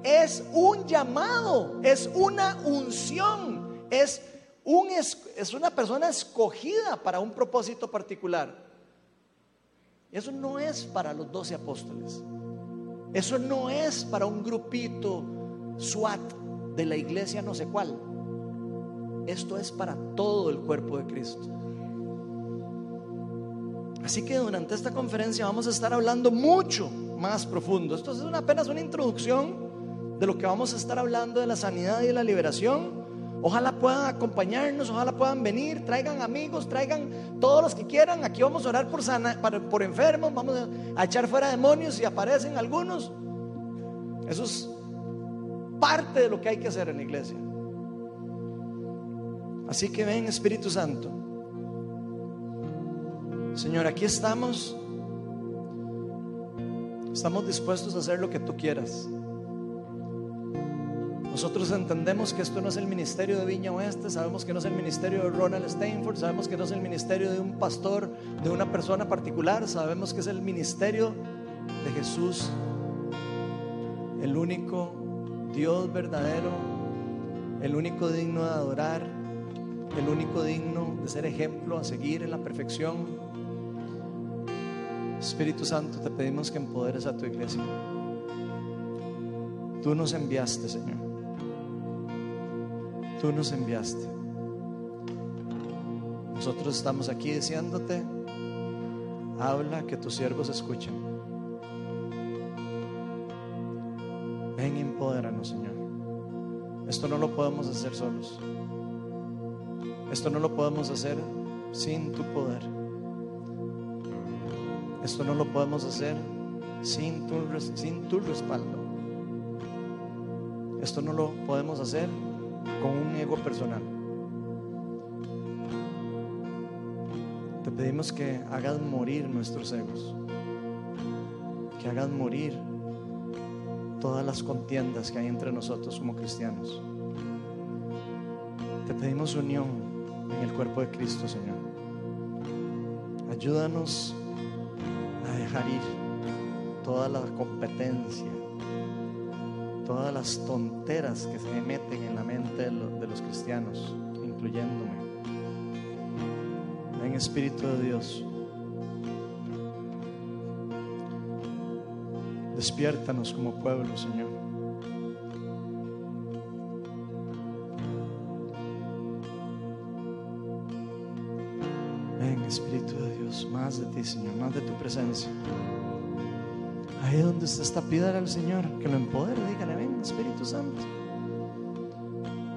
es un llamado, es una unción, es, un, es una persona escogida para un propósito particular. Eso no es para los doce apóstoles. Eso no es para un grupito SWAT de la iglesia no sé cuál. Esto es para todo el cuerpo de Cristo. Así que durante esta conferencia vamos a estar hablando mucho más profundo. Esto es apenas una introducción de lo que vamos a estar hablando de la sanidad y de la liberación. Ojalá puedan acompañarnos, ojalá puedan venir, traigan amigos, traigan todos los que quieran. Aquí vamos a orar por, sana, por enfermos, vamos a echar fuera demonios si aparecen algunos. Eso es parte de lo que hay que hacer en la iglesia. Así que ven Espíritu Santo. Señor, aquí estamos. Estamos dispuestos a hacer lo que tú quieras. Nosotros entendemos que esto no es el ministerio de Viña Oeste, sabemos que no es el ministerio de Ronald Steinford, sabemos que no es el ministerio de un pastor, de una persona particular, sabemos que es el ministerio de Jesús, el único Dios verdadero, el único digno de adorar, el único digno de ser ejemplo a seguir en la perfección. Espíritu Santo, te pedimos que empoderes a tu iglesia. Tú nos enviaste, Señor. Tú nos enviaste. Nosotros estamos aquí diciéndote, habla que tus siervos escuchen. Ven, empodéranos, Señor. Esto no lo podemos hacer solos. Esto no lo podemos hacer sin tu poder. Esto no lo podemos hacer sin tu, sin tu respaldo. Esto no lo podemos hacer con un ego personal. Te pedimos que hagas morir nuestros egos, que hagas morir todas las contiendas que hay entre nosotros como cristianos. Te pedimos unión en el cuerpo de Cristo, Señor. Ayúdanos dejar ir toda la competencia, todas las tonteras que se meten en la mente de los cristianos, incluyéndome. En Espíritu de Dios, despiértanos como pueblo, Señor. Ven, Espíritu más de ti, Señor, más de tu presencia. Ahí donde usted está, pídale al Señor que lo empodere, dígale, ven Espíritu Santo.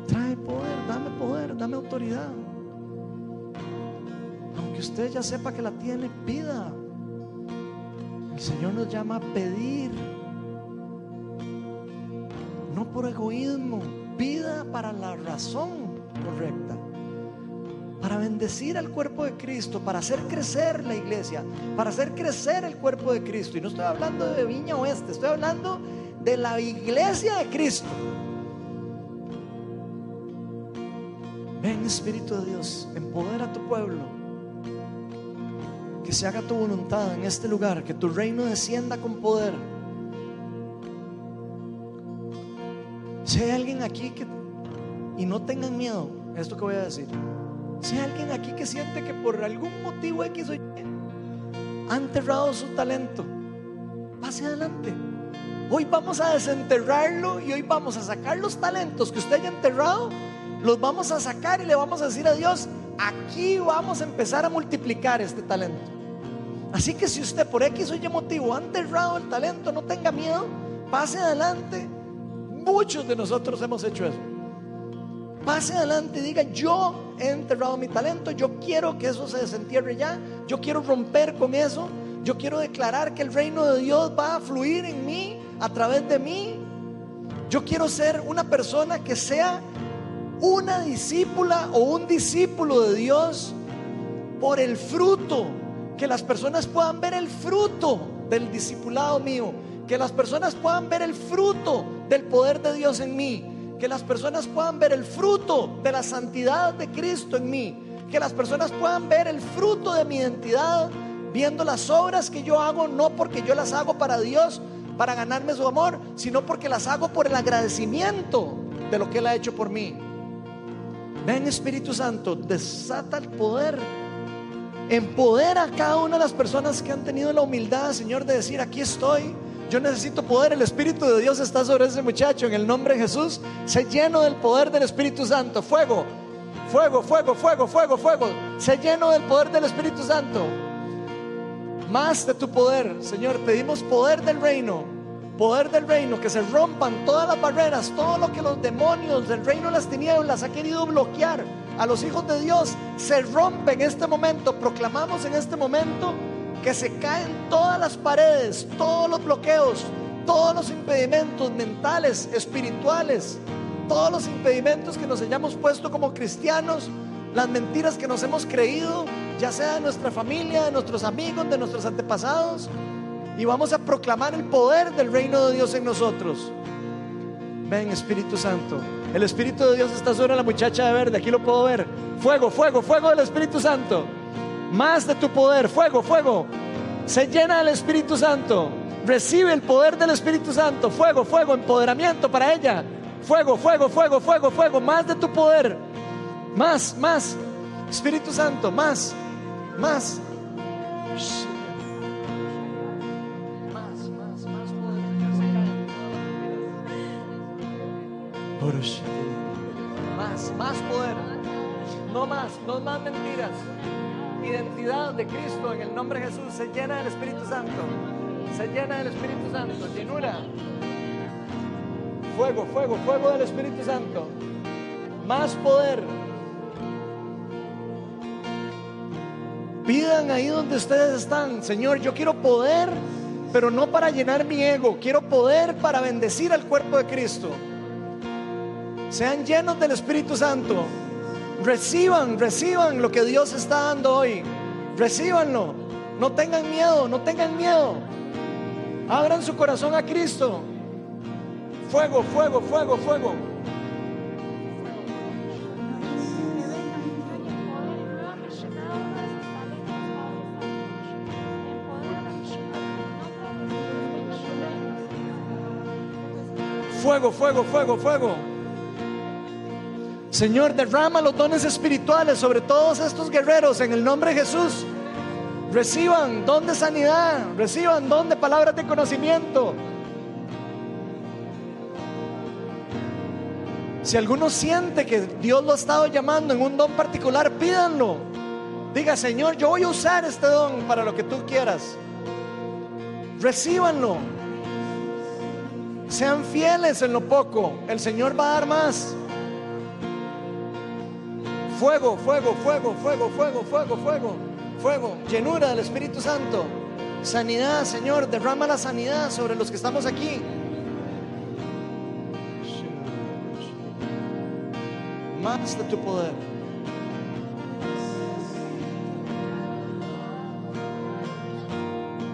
Trae poder, dame poder, dame autoridad. Aunque usted ya sepa que la tiene, pida. El Señor nos llama a pedir. No por egoísmo, pida para la razón correcta para bendecir al cuerpo de Cristo, para hacer crecer la iglesia, para hacer crecer el cuerpo de Cristo. Y no estoy hablando de Viña Oeste, estoy hablando de la iglesia de Cristo. Ven Espíritu de Dios, empodera a tu pueblo. Que se haga tu voluntad en este lugar, que tu reino descienda con poder. Si hay alguien aquí que y no tengan miedo, esto que voy a decir. Si hay alguien aquí que siente que por algún motivo X o Y ha enterrado su talento, pase adelante. Hoy vamos a desenterrarlo y hoy vamos a sacar los talentos que usted haya enterrado, los vamos a sacar y le vamos a decir a Dios, aquí vamos a empezar a multiplicar este talento. Así que si usted por X o Y motivo ha enterrado el talento, no tenga miedo, pase adelante. Muchos de nosotros hemos hecho eso. Pase adelante y diga, yo he enterrado mi talento, yo quiero que eso se desentierre ya, yo quiero romper con eso, yo quiero declarar que el reino de Dios va a fluir en mí, a través de mí. Yo quiero ser una persona que sea una discípula o un discípulo de Dios por el fruto, que las personas puedan ver el fruto del discipulado mío, que las personas puedan ver el fruto del poder de Dios en mí que las personas puedan ver el fruto de la santidad de Cristo en mí, que las personas puedan ver el fruto de mi identidad, viendo las obras que yo hago, no porque yo las hago para Dios, para ganarme su amor, sino porque las hago por el agradecimiento de lo que Él ha hecho por mí. Ven Espíritu Santo, desata el poder. Empodera a cada una de las personas que han tenido la humildad, Señor, de decir, aquí estoy. Yo necesito poder, el Espíritu de Dios está sobre ese muchacho. En el nombre de Jesús, se lleno del poder del Espíritu Santo. Fuego, fuego, fuego, fuego, fuego, fuego. Se lleno del poder del Espíritu Santo. Más de tu poder, Señor. Pedimos poder del reino. Poder del reino, que se rompan todas las barreras, todo lo que los demonios del reino de las tinieblas ha querido bloquear a los hijos de Dios, se rompe en este momento. Proclamamos en este momento que se caen todas las paredes, todos los bloqueos, todos los impedimentos mentales, espirituales, todos los impedimentos que nos hayamos puesto como cristianos, las mentiras que nos hemos creído, ya sea de nuestra familia, de nuestros amigos, de nuestros antepasados, y vamos a proclamar el poder del reino de Dios en nosotros. Ven Espíritu Santo. El Espíritu de Dios está sobre la muchacha de verde, aquí lo puedo ver. Fuego, fuego, fuego del Espíritu Santo más de tu poder, fuego, fuego. Se llena del Espíritu Santo. Recibe el poder del Espíritu Santo. Fuego, fuego, empoderamiento para ella. Fuego, fuego, fuego, fuego, fuego. Más de tu poder. Más, más. Espíritu Santo, más, más. Más, más, más más poder. No más, no más mentiras identidad de Cristo en el nombre de Jesús se llena del Espíritu Santo. Se llena del Espíritu Santo. Llenura. Fuego, fuego, fuego del Espíritu Santo. Más poder. Pidan ahí donde ustedes están. Señor, yo quiero poder, pero no para llenar mi ego. Quiero poder para bendecir al cuerpo de Cristo. Sean llenos del Espíritu Santo. Reciban, reciban lo que Dios está dando hoy. Recíbanlo. No tengan miedo, no tengan miedo. Abran su corazón a Cristo. Fuego, fuego, fuego, fuego. Fuego, fuego, fuego, fuego. Señor, derrama los dones espirituales sobre todos estos guerreros en el nombre de Jesús. Reciban don de sanidad, reciban don de palabras de conocimiento. Si alguno siente que Dios lo ha estado llamando en un don particular, pídanlo. Diga, Señor, yo voy a usar este don para lo que tú quieras. Recíbanlo. Sean fieles en lo poco. El Señor va a dar más. Fuego, fuego, fuego, fuego, fuego, fuego, fuego, fuego. Llenura del Espíritu Santo. Sanidad, Señor. Derrama la sanidad sobre los que estamos aquí. Más de tu poder.